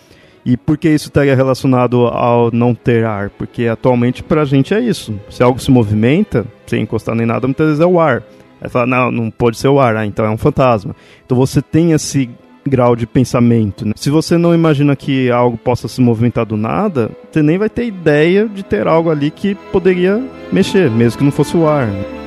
E por que isso estaria relacionado ao não ter ar? Porque atualmente pra gente é isso. Se algo se movimenta, sem encostar nem nada, muitas vezes é o ar. Aí fala, não, não pode ser o ar, ah, então é um fantasma. Então você tem esse grau de pensamento. Né? Se você não imagina que algo possa se movimentar do nada, você nem vai ter ideia de ter algo ali que poderia mexer, mesmo que não fosse o ar. Né?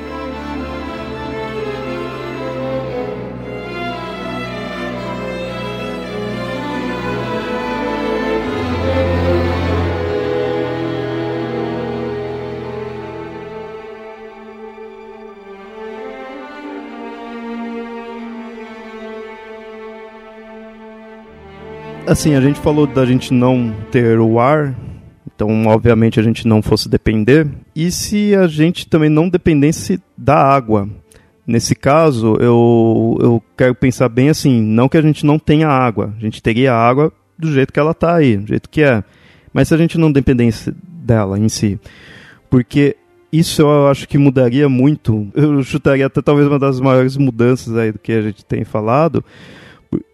Assim, a gente falou da gente não ter o ar, então obviamente a gente não fosse depender. E se a gente também não dependesse da água? Nesse caso, eu, eu quero pensar bem assim, não que a gente não tenha água, a gente teria água do jeito que ela está aí, do jeito que é. Mas se a gente não dependesse dela em si, porque isso eu acho que mudaria muito. Eu chutaria até talvez uma das maiores mudanças aí do que a gente tem falado.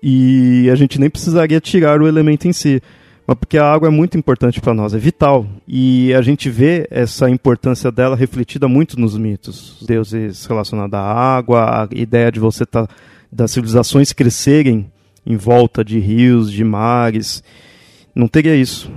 E a gente nem precisaria tirar o elemento em si. Mas porque a água é muito importante para nós, é vital. E a gente vê essa importância dela refletida muito nos mitos. Deuses relacionados à água, a ideia de você estar. Tá, das civilizações crescerem em volta de rios, de mares. Não teria isso.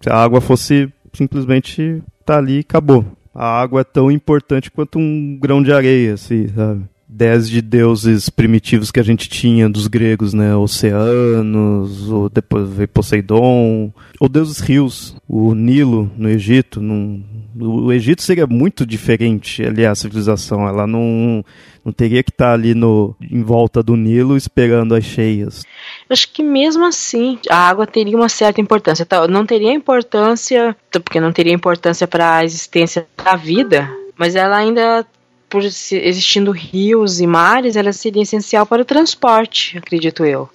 Se a água fosse simplesmente tá ali e acabou. A água é tão importante quanto um grão de areia, assim, sabe? Ideias de deuses primitivos que a gente tinha dos gregos, né? Oceanos, ou depois veio Poseidon, ou deuses rios. O Nilo no Egito, num, o Egito seria muito diferente ali a civilização. Ela não, não teria que estar ali no, em volta do Nilo esperando as cheias. Acho que mesmo assim a água teria uma certa importância. Não teria importância, porque não teria importância para a existência da vida, mas ela ainda, por existindo rios e mares, ela seria essencial para o transporte, acredito eu.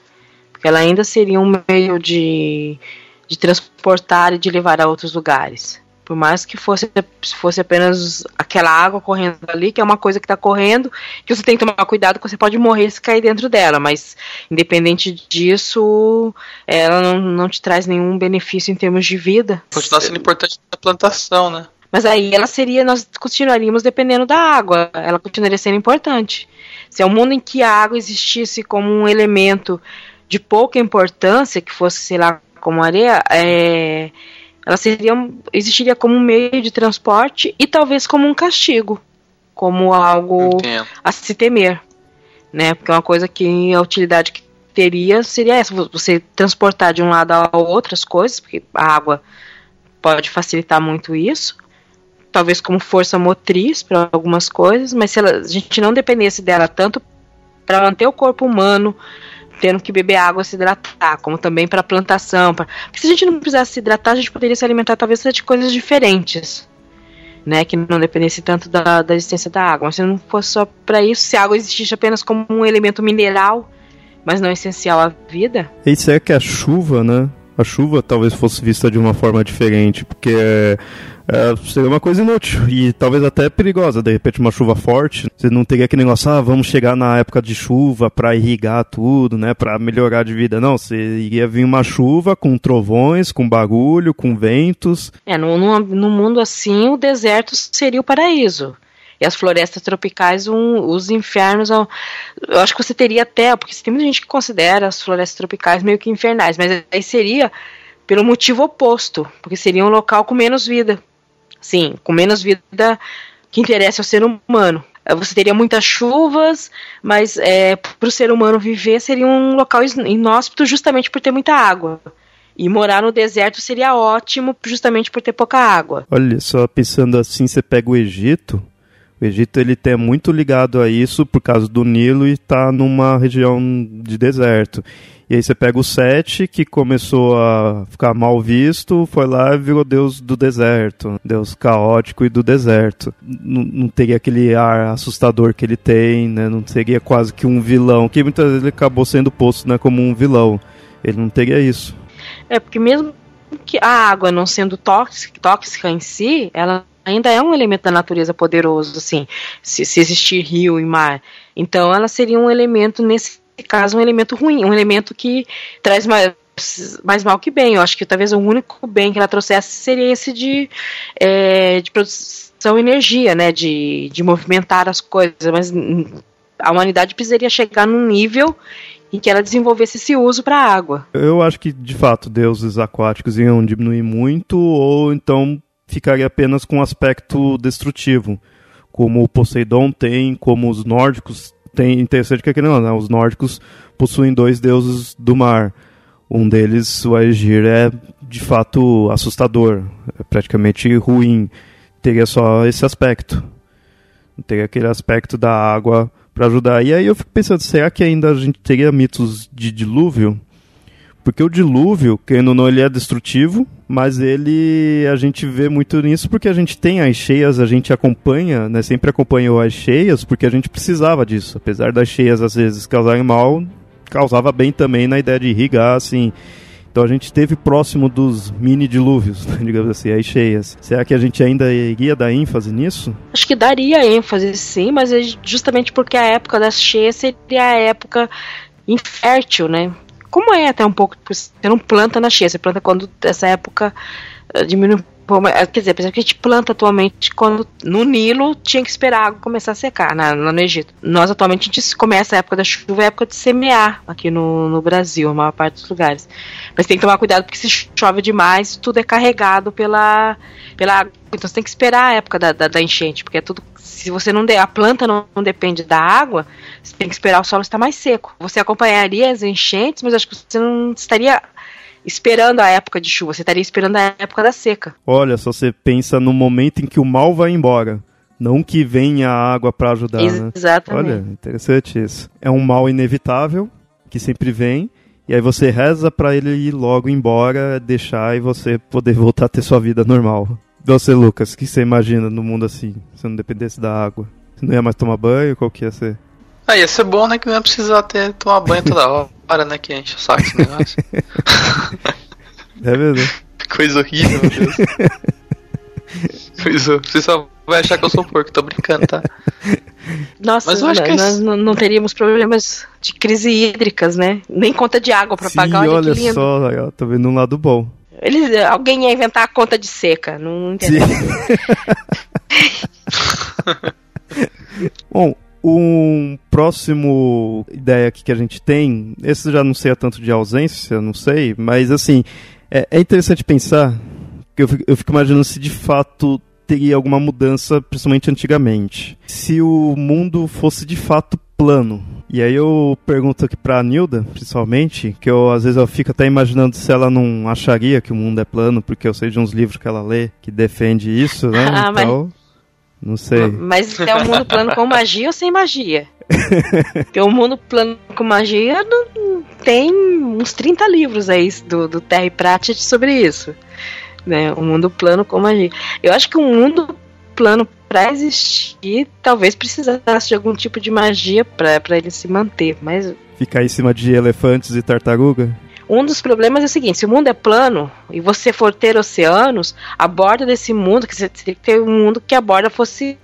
Porque ela ainda seria um meio de, de transportar e de levar a outros lugares. Por mais que fosse, fosse apenas aquela água correndo ali, que é uma coisa que está correndo, que você tem que tomar cuidado, que você pode morrer se cair dentro dela, mas independente disso, ela não, não te traz nenhum benefício em termos de vida. Continua sendo importante na plantação, né? Mas aí ela seria, nós continuaríamos dependendo da água, ela continuaria sendo importante. Se é um mundo em que a água existisse como um elemento de pouca importância, que fosse, sei lá, como areia, é, ela seria, existiria como um meio de transporte e talvez como um castigo, como algo Entendo. a se temer, né? Porque uma coisa que a utilidade que teria seria essa, você transportar de um lado a outras coisas, porque a água pode facilitar muito isso, talvez como força motriz para algumas coisas, mas se ela, a gente não dependesse dela tanto para manter o corpo humano tendo que beber água se hidratar, como também para plantação. Pra... Porque se a gente não precisasse se hidratar, a gente poderia se alimentar talvez de coisas diferentes. Né, que não dependesse tanto da, da existência da água. Mas se não fosse só para isso, se a água existisse apenas como um elemento mineral, mas não essencial à vida. Isso é que a chuva, né? A chuva talvez fosse vista de uma forma diferente, porque é, seria uma coisa inútil e talvez até perigosa. De repente, uma chuva forte, você não teria aquele negócio, ah, vamos chegar na época de chuva para irrigar tudo, né, para melhorar de vida. Não, você iria vir uma chuva com trovões, com barulho, com ventos. É, no, no, no mundo assim, o deserto seria o paraíso e as florestas tropicais um, os infernos. Eu acho que você teria até, porque tem muita gente que considera as florestas tropicais meio que infernais, mas aí seria pelo motivo oposto, porque seria um local com menos vida. Sim, com menos vida que interessa ao ser humano. Eh, você teria muitas chuvas, mas é, para o ser humano viver seria um local inóspito justamente por ter muita água. E morar no deserto seria ótimo justamente por ter pouca água. Olha, só pensando assim, você pega o Egito. O Egito ele é muito ligado a isso por causa do Nilo e está numa região de deserto. E aí você pega o Sete, que começou a ficar mal visto, foi lá e virou deus do deserto, deus caótico e do deserto. Não, não teria aquele ar assustador que ele tem, né? Não seria quase que um vilão, que muitas vezes ele acabou sendo posto né, como um vilão. Ele não teria isso. É, porque mesmo que a água não sendo tóxica, tóxica em si, ela ainda é um elemento da natureza poderoso, assim, se, se existir rio e mar. Então ela seria um elemento nesse caso, um elemento ruim, um elemento que traz mais, mais mal que bem. Eu acho que talvez o único bem que ela trouxesse seria esse de, é, de produção de energia, né? De, de movimentar as coisas. Mas a humanidade precisaria chegar num nível em que ela desenvolvesse esse uso para a água. Eu acho que, de fato, deuses aquáticos iam diminuir muito, ou então ficaria apenas com aspecto destrutivo, como o Poseidon tem, como os nórdicos tem interessante que aqui não, né? os nórdicos possuem dois deuses do mar. Um deles, o Aegir, é de fato assustador, é praticamente ruim. Teria só esse aspecto. Teria aquele aspecto da água para ajudar. E aí eu fico pensando, será que ainda a gente teria mitos de dilúvio? Porque o dilúvio, querendo ou não, ele é destrutivo, mas ele a gente vê muito nisso porque a gente tem as cheias, a gente acompanha, né, sempre acompanhou as cheias porque a gente precisava disso. Apesar das cheias às vezes causarem mal, causava bem também na ideia de irrigar, assim. Então a gente teve próximo dos mini dilúvios, [laughs] digamos assim, aí cheias. Será que a gente ainda iria dar ênfase nisso? Acho que daria ênfase sim, mas é justamente porque a época das cheias seria a época infértil, né? Como é até um pouco, você não planta na cheia, você planta quando essa época uh, diminui Quer dizer, apesar que a gente planta atualmente quando no Nilo tinha que esperar a água começar a secar, na, no Egito. Nós atualmente a gente começa a época da chuva, a época de semear aqui no, no Brasil, a maior parte dos lugares. Mas tem que tomar cuidado porque se chove demais, tudo é carregado pela, pela água. Então você tem que esperar a época da, da, da enchente, porque é tudo. Se você não de, a planta não, não, depende da água, você tem que esperar o solo estar mais seco. Você acompanharia as enchentes, mas acho que você não estaria esperando a época de chuva, você estaria esperando a época da seca. Olha, só você pensa no momento em que o mal vai embora. Não que venha a água para ajudar, né? Exatamente. Olha, interessante isso. É um mal inevitável, que sempre vem, e aí você reza para ele ir logo embora, deixar e você poder voltar a ter sua vida normal. Você, Lucas, o que você imagina no mundo assim, se não dependesse da água? Você não ia mais tomar banho? Qual que ia ser? Ah, ia ser bom, né? Que não ia precisar ter, tomar banho toda [laughs] hora né, que enche o saco esse negócio. [laughs] é verdade. [laughs] Coisa horrível, meu Deus. Coisa, você só vai achar que eu sou porco, tô brincando, tá? Nossa, Mas eu acho que nós não, não teríamos problemas de crise hídricas, né? Nem conta de água pra Sim, pagar. Olha, olha que lindo. só, ó, tô vendo um lado bom. Eles, alguém ia inventar a conta de seca, não, não entendo. bom, um próximo ideia aqui que a gente tem, esse já não sei a tanto de ausência, não sei, mas assim, é, é interessante pensar, que eu fico, eu fico imaginando se de fato teria alguma mudança, principalmente antigamente. Se o mundo fosse de fato plano. E aí eu pergunto aqui pra Nilda, principalmente, que eu às vezes eu fico até imaginando se ela não acharia que o mundo é plano, porque eu sei de uns livros que ela lê que defende isso, né? [laughs] Ah, então, mas... Não sei. Mas é um mundo plano com magia ou sem magia? [laughs] Porque o mundo plano com magia tem uns 30 livros aí do, do Terry Pratchett sobre isso. Né? O mundo plano com magia. Eu acho que um mundo plano para existir talvez precisasse de algum tipo de magia para ele se manter, mas ficar em cima de elefantes e tartaruga? Um dos problemas é o seguinte: se o mundo é plano e você for ter oceanos, a borda desse mundo, que você teria que ter um mundo que a borda fosse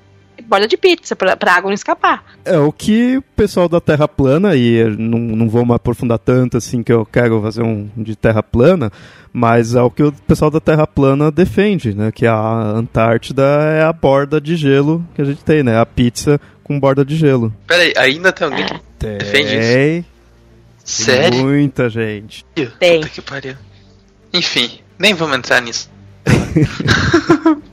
borda de pizza, pra, pra água não escapar. É o que o pessoal da Terra plana, e não, não vou me aprofundar tanto assim que eu quero fazer um de Terra plana, mas é o que o pessoal da Terra plana defende, né? Que a Antártida é a borda de gelo que a gente tem, né? A pizza com borda de gelo. Peraí, ainda tem alguém que defende isso? Sério? Muita gente. Tem. Puta que pariu. Enfim, nem vamos entrar nisso. [laughs]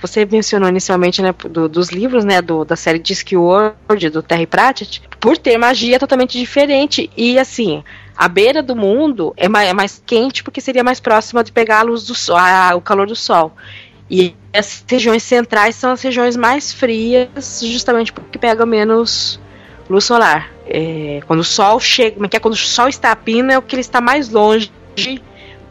Você mencionou inicialmente, né, do, dos livros, né, do, da série Discworld, do Terry Pratchett, por ter magia totalmente diferente. E assim, a beira do mundo é mais, é mais quente porque seria mais próxima de pegar a luz do sol, a, o calor do sol. E as regiões centrais são as regiões mais frias, justamente porque pega menos luz solar. É, quando o sol chega, é que é quando o sol está a pino, é o que ele está mais longe.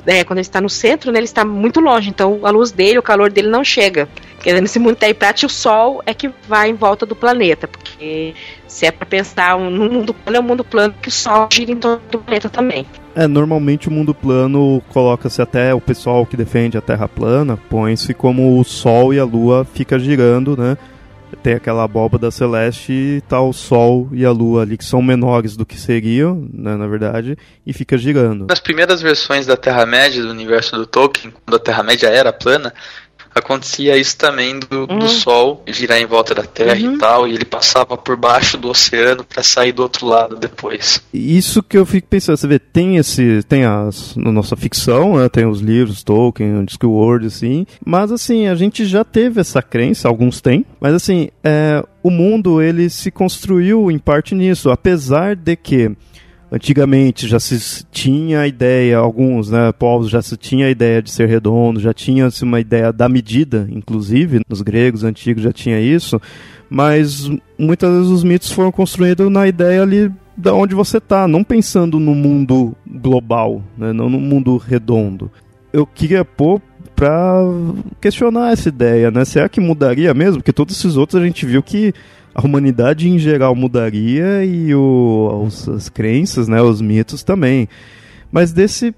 É, quando ele está no centro, né, ele está muito longe, então a luz dele, o calor dele não chega. Porque nesse mundo Taiprat, o Sol é que vai em volta do planeta, porque se é para pensar no mundo plano, é um mundo plano que o Sol gira em torno do planeta também. É, normalmente o mundo plano coloca-se até o pessoal que defende a Terra plana, põe-se como o Sol e a Lua fica girando, né? Tem aquela abóbada celeste e tá o Sol e a Lua ali, que são menores do que seriam, né, na verdade, e fica girando. Nas primeiras versões da Terra-média, do universo do Tolkien, quando a Terra-média era plana, acontecia isso também do, uhum. do Sol girar em volta da Terra uhum. e tal, e ele passava por baixo do oceano para sair do outro lado depois. Isso que eu fico pensando, você vê, tem esse, tem as, na nossa ficção, né, tem os livros, Tolkien, Discworld, assim, mas assim, a gente já teve essa crença, alguns têm, mas assim, é, o mundo, ele se construiu em parte nisso, apesar de que Antigamente já se tinha a ideia, alguns né, povos já se tinha a ideia de ser redondo, já tinha-se uma ideia da medida, inclusive, nos gregos antigos já tinha isso, mas muitas vezes os mitos foram construídos na ideia ali da onde você está, não pensando no mundo global, né, não no mundo redondo. Eu queria pôr para questionar essa ideia, né? Será que mudaria mesmo? Porque todos esses outros a gente viu que a humanidade em geral mudaria e o, os, as crenças, né, os mitos também. Mas desse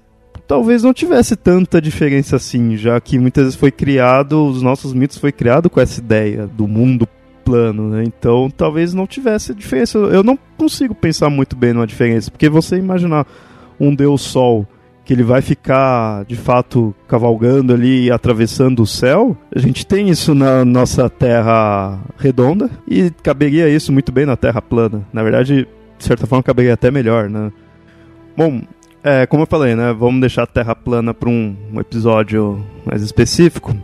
talvez não tivesse tanta diferença assim, já que muitas vezes foi criado, os nossos mitos foi criado com essa ideia do mundo plano, né? Então talvez não tivesse diferença. Eu não consigo pensar muito bem numa diferença, porque você imaginar um Deus Sol que ele vai ficar de fato cavalgando ali, atravessando o céu. A gente tem isso na nossa Terra redonda e caberia isso muito bem na Terra plana. Na verdade, de certa forma, caberia até melhor, né? Bom, é, como eu falei, né? Vamos deixar a Terra plana para um, um episódio mais específico.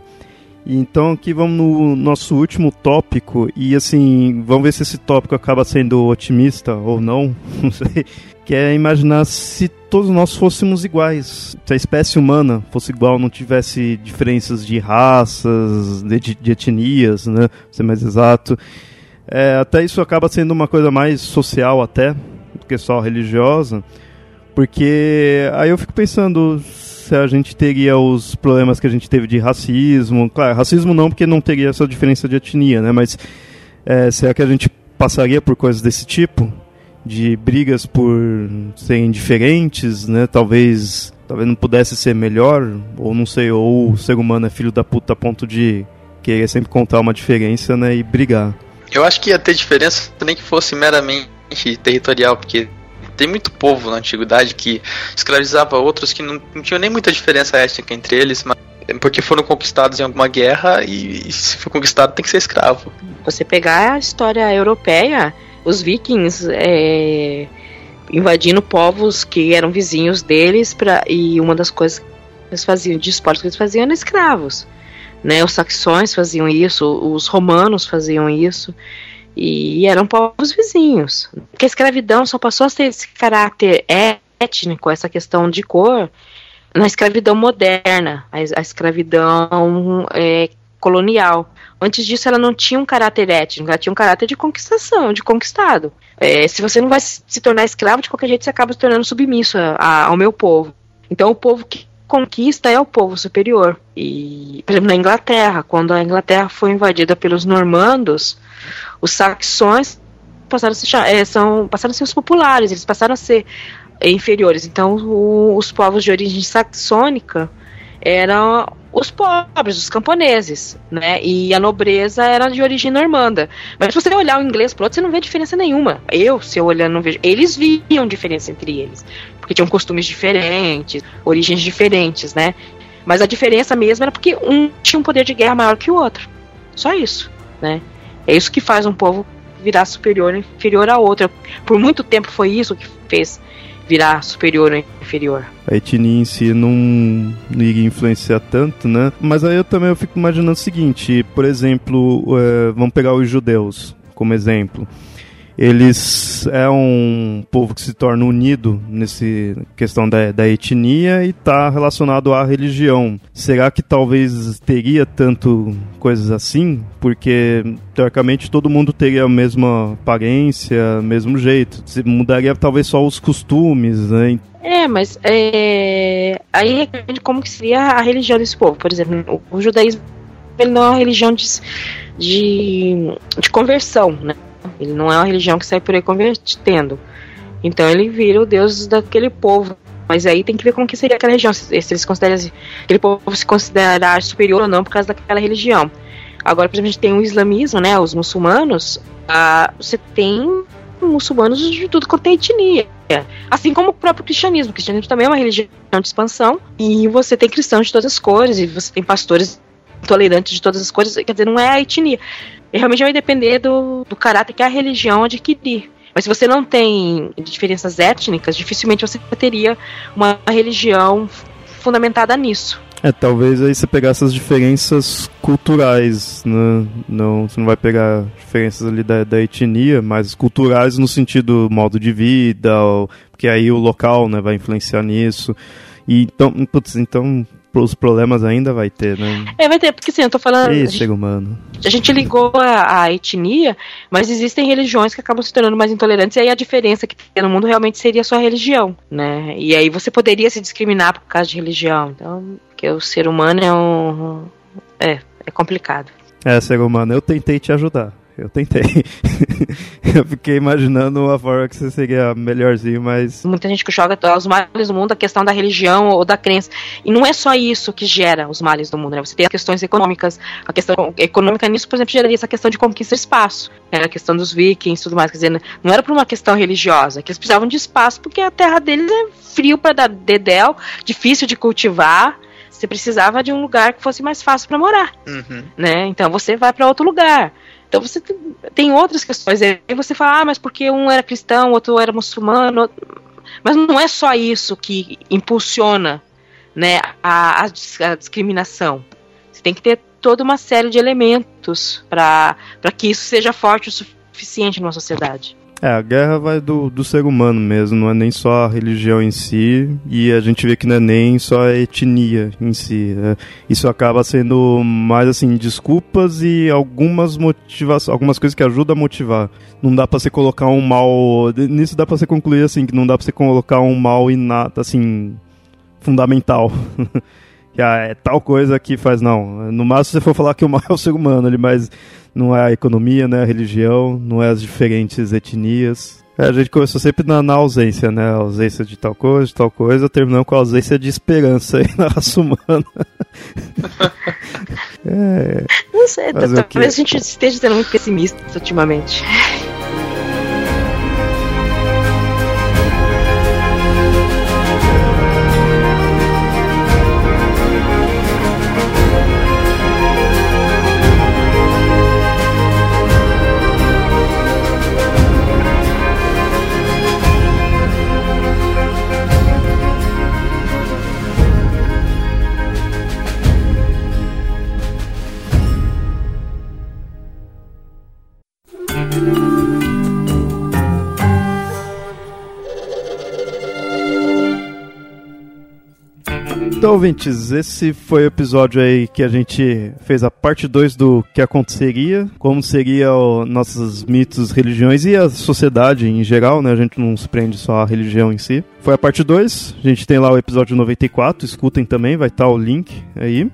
Então aqui vamos no nosso último tópico e assim, vamos ver se esse tópico acaba sendo otimista ou não, [laughs] não sei. Que é imaginar se todos nós fôssemos iguais, se a espécie humana fosse igual, não tivesse diferenças de raças, de, de etnias, né, pra ser mais exato. É, até isso acaba sendo uma coisa mais social até, do que só religiosa, porque aí eu fico pensando se a gente teria os problemas que a gente teve de racismo. Claro, racismo não, porque não teria essa diferença de etnia, né? Mas é, será que a gente passaria por coisas desse tipo? De brigas por serem diferentes, né? Talvez, talvez não pudesse ser melhor, ou não sei, ou o ser humano é filho da puta a ponto de querer sempre contar uma diferença, né? E brigar. Eu acho que ia ter diferença nem que fosse meramente territorial, porque tem muito povo na antiguidade que escravizava outros que não, não tinham nem muita diferença étnica entre eles, mas porque foram conquistados em alguma guerra e, e se for conquistado tem que ser escravo. Você pegar a história europeia, os vikings é, invadindo povos que eram vizinhos deles pra, e uma das coisas que eles faziam de esportes que eles faziam eram escravos. Né, os saxões faziam isso, os romanos faziam isso. E eram povos vizinhos. Porque a escravidão só passou a ter esse caráter étnico, essa questão de cor, na escravidão moderna, a, a escravidão é, colonial. Antes disso, ela não tinha um caráter étnico, ela tinha um caráter de conquistação, de conquistado. É, se você não vai se tornar escravo, de qualquer jeito você acaba se tornando submisso a, a, ao meu povo. Então, o povo que conquista é o povo superior. E, por exemplo, na Inglaterra, quando a Inglaterra foi invadida pelos normandos, os saxões passaram a ser, é, são, passaram a ser os populares, eles passaram a ser é, inferiores. Então, o, os povos de origem saxônica eram os pobres, os camponeses, né? E a nobreza era de origem normanda. Mas se você olhar o inglês pro outro, você não vê diferença nenhuma. Eu, se eu olhar, não vejo. Eles viam diferença entre eles, porque tinham costumes diferentes, origens diferentes, né? Mas a diferença mesmo era porque um tinha um poder de guerra maior que o outro. Só isso, né? É isso que faz um povo virar superior inferior a outro. Por muito tempo foi isso que fez virar superior ou inferior. A etnia em si não, iria influenciar tanto, né? Mas aí eu também eu fico imaginando o seguinte, por exemplo, é, vamos pegar os judeus como exemplo eles é um povo que se torna unido nesse questão da, da etnia e está relacionado à religião. Será que talvez teria tanto coisas assim? Porque teoricamente todo mundo teria a mesma aparência, mesmo jeito. Se mudaria talvez só os costumes, né? É, mas é... aí depende como que seria a religião desse povo. Por exemplo, o judaísmo ele não é uma religião de, de, de conversão, né? Ele não é uma religião que sai por aí convertendo. Então ele vira o Deus daquele povo. Mas aí tem que ver como que seria aquela região, se, se eles consideram aquele povo se considerar superior ou não por causa daquela religião. Agora, por exemplo, a gente tem o islamismo, né? Os muçulmanos, ah, você tem muçulmanos de tudo quanto é etnia. Assim como o próprio cristianismo. O cristianismo também é uma religião de expansão. E você tem cristãos de todas as cores, e você tem pastores tolerantes de todas as cores. Quer dizer, não é a etnia. E realmente vai depender do, do caráter que a religião adquirir. Mas se você não tem diferenças étnicas, dificilmente você teria uma religião fundamentada nisso. É, talvez aí você pegar essas diferenças culturais, né? Não, você não vai pegar diferenças ali da, da etnia, mas culturais no sentido modo de vida, ou, porque aí o local né, vai influenciar nisso. E então, putz, então os problemas ainda vai ter, né? É, vai ter, porque assim, eu tô falando. Ei, ser humano. A gente ligou a, a, etnia, mas existem religiões que acabam se tornando mais intolerantes, e aí a diferença que tem no mundo realmente seria a sua religião, né? E aí você poderia se discriminar por causa de religião. Então, porque o ser humano é um. É, é complicado. É, ser humano, eu tentei te ajudar. Eu tentei. [laughs] eu fiquei imaginando uma forma que você seria melhorzinho, mas. Muita gente que joga os males do mundo, a questão da religião ou da crença. E não é só isso que gera os males do mundo, né? Você tem as questões econômicas. A questão econômica nisso, por exemplo, geraria essa questão de conquista de espaço. Era a questão dos vikings e tudo mais. Quer dizer, não era por uma questão religiosa, que eles precisavam de espaço porque a terra deles é frio para dar dedéu, difícil de cultivar você precisava de um lugar que fosse mais fácil para morar, uhum. né? Então você vai para outro lugar. Então você tem outras questões. Aí você fala, ah, mas porque um era cristão, outro era muçulmano. Mas não é só isso que impulsiona né, a, a discriminação. Você tem que ter toda uma série de elementos para que isso seja forte o suficiente numa sociedade. É, a guerra vai do, do ser humano mesmo, não é nem só a religião em si, e a gente vê que não é nem só a etnia em si. Né? Isso acaba sendo mais assim, desculpas e algumas motivações, algumas coisas que ajudam a motivar. Não dá pra você colocar um mal. Nisso dá pra você concluir assim, que não dá pra você colocar um mal inato, assim, fundamental. [laughs] que ah, é tal coisa que faz, não. No máximo você for falar que o mal é o ser humano ali, mas não é a economia, não é a religião, não é as diferentes etnias. É, a gente começou sempre na, na, ausência, né? A ausência de tal coisa, de tal coisa, terminando com a ausência de esperança aí na raça humana. [laughs] é, não sei, talvez a gente esteja sendo muito pessimista ultimamente. Então, ouvintes, esse foi o episódio aí que a gente fez a parte 2 do que aconteceria, como seria o, nossos mitos, religiões e a sociedade em geral, né? A gente não se prende só à religião em si. Foi a parte 2, a gente tem lá o episódio 94, escutem também, vai estar o link aí.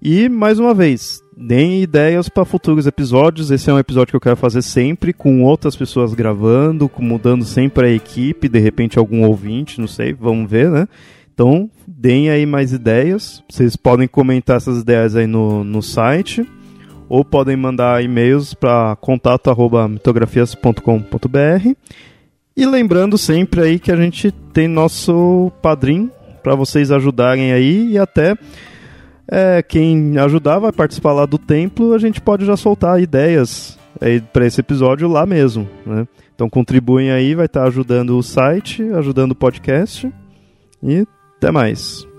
E, mais uma vez, deem ideias para futuros episódios. Esse é um episódio que eu quero fazer sempre, com outras pessoas gravando, mudando sempre a equipe, de repente algum ouvinte, não sei, vamos ver, né? Então, deem aí mais ideias. Vocês podem comentar essas ideias aí no, no site ou podem mandar e-mails para contato@mitografias.com.br. E lembrando sempre aí que a gente tem nosso padrim para vocês ajudarem aí e até é, quem ajudar vai participar lá do templo, a gente pode já soltar ideias para esse episódio lá mesmo, né? Então contribuem aí, vai estar ajudando o site, ajudando o podcast e até mais.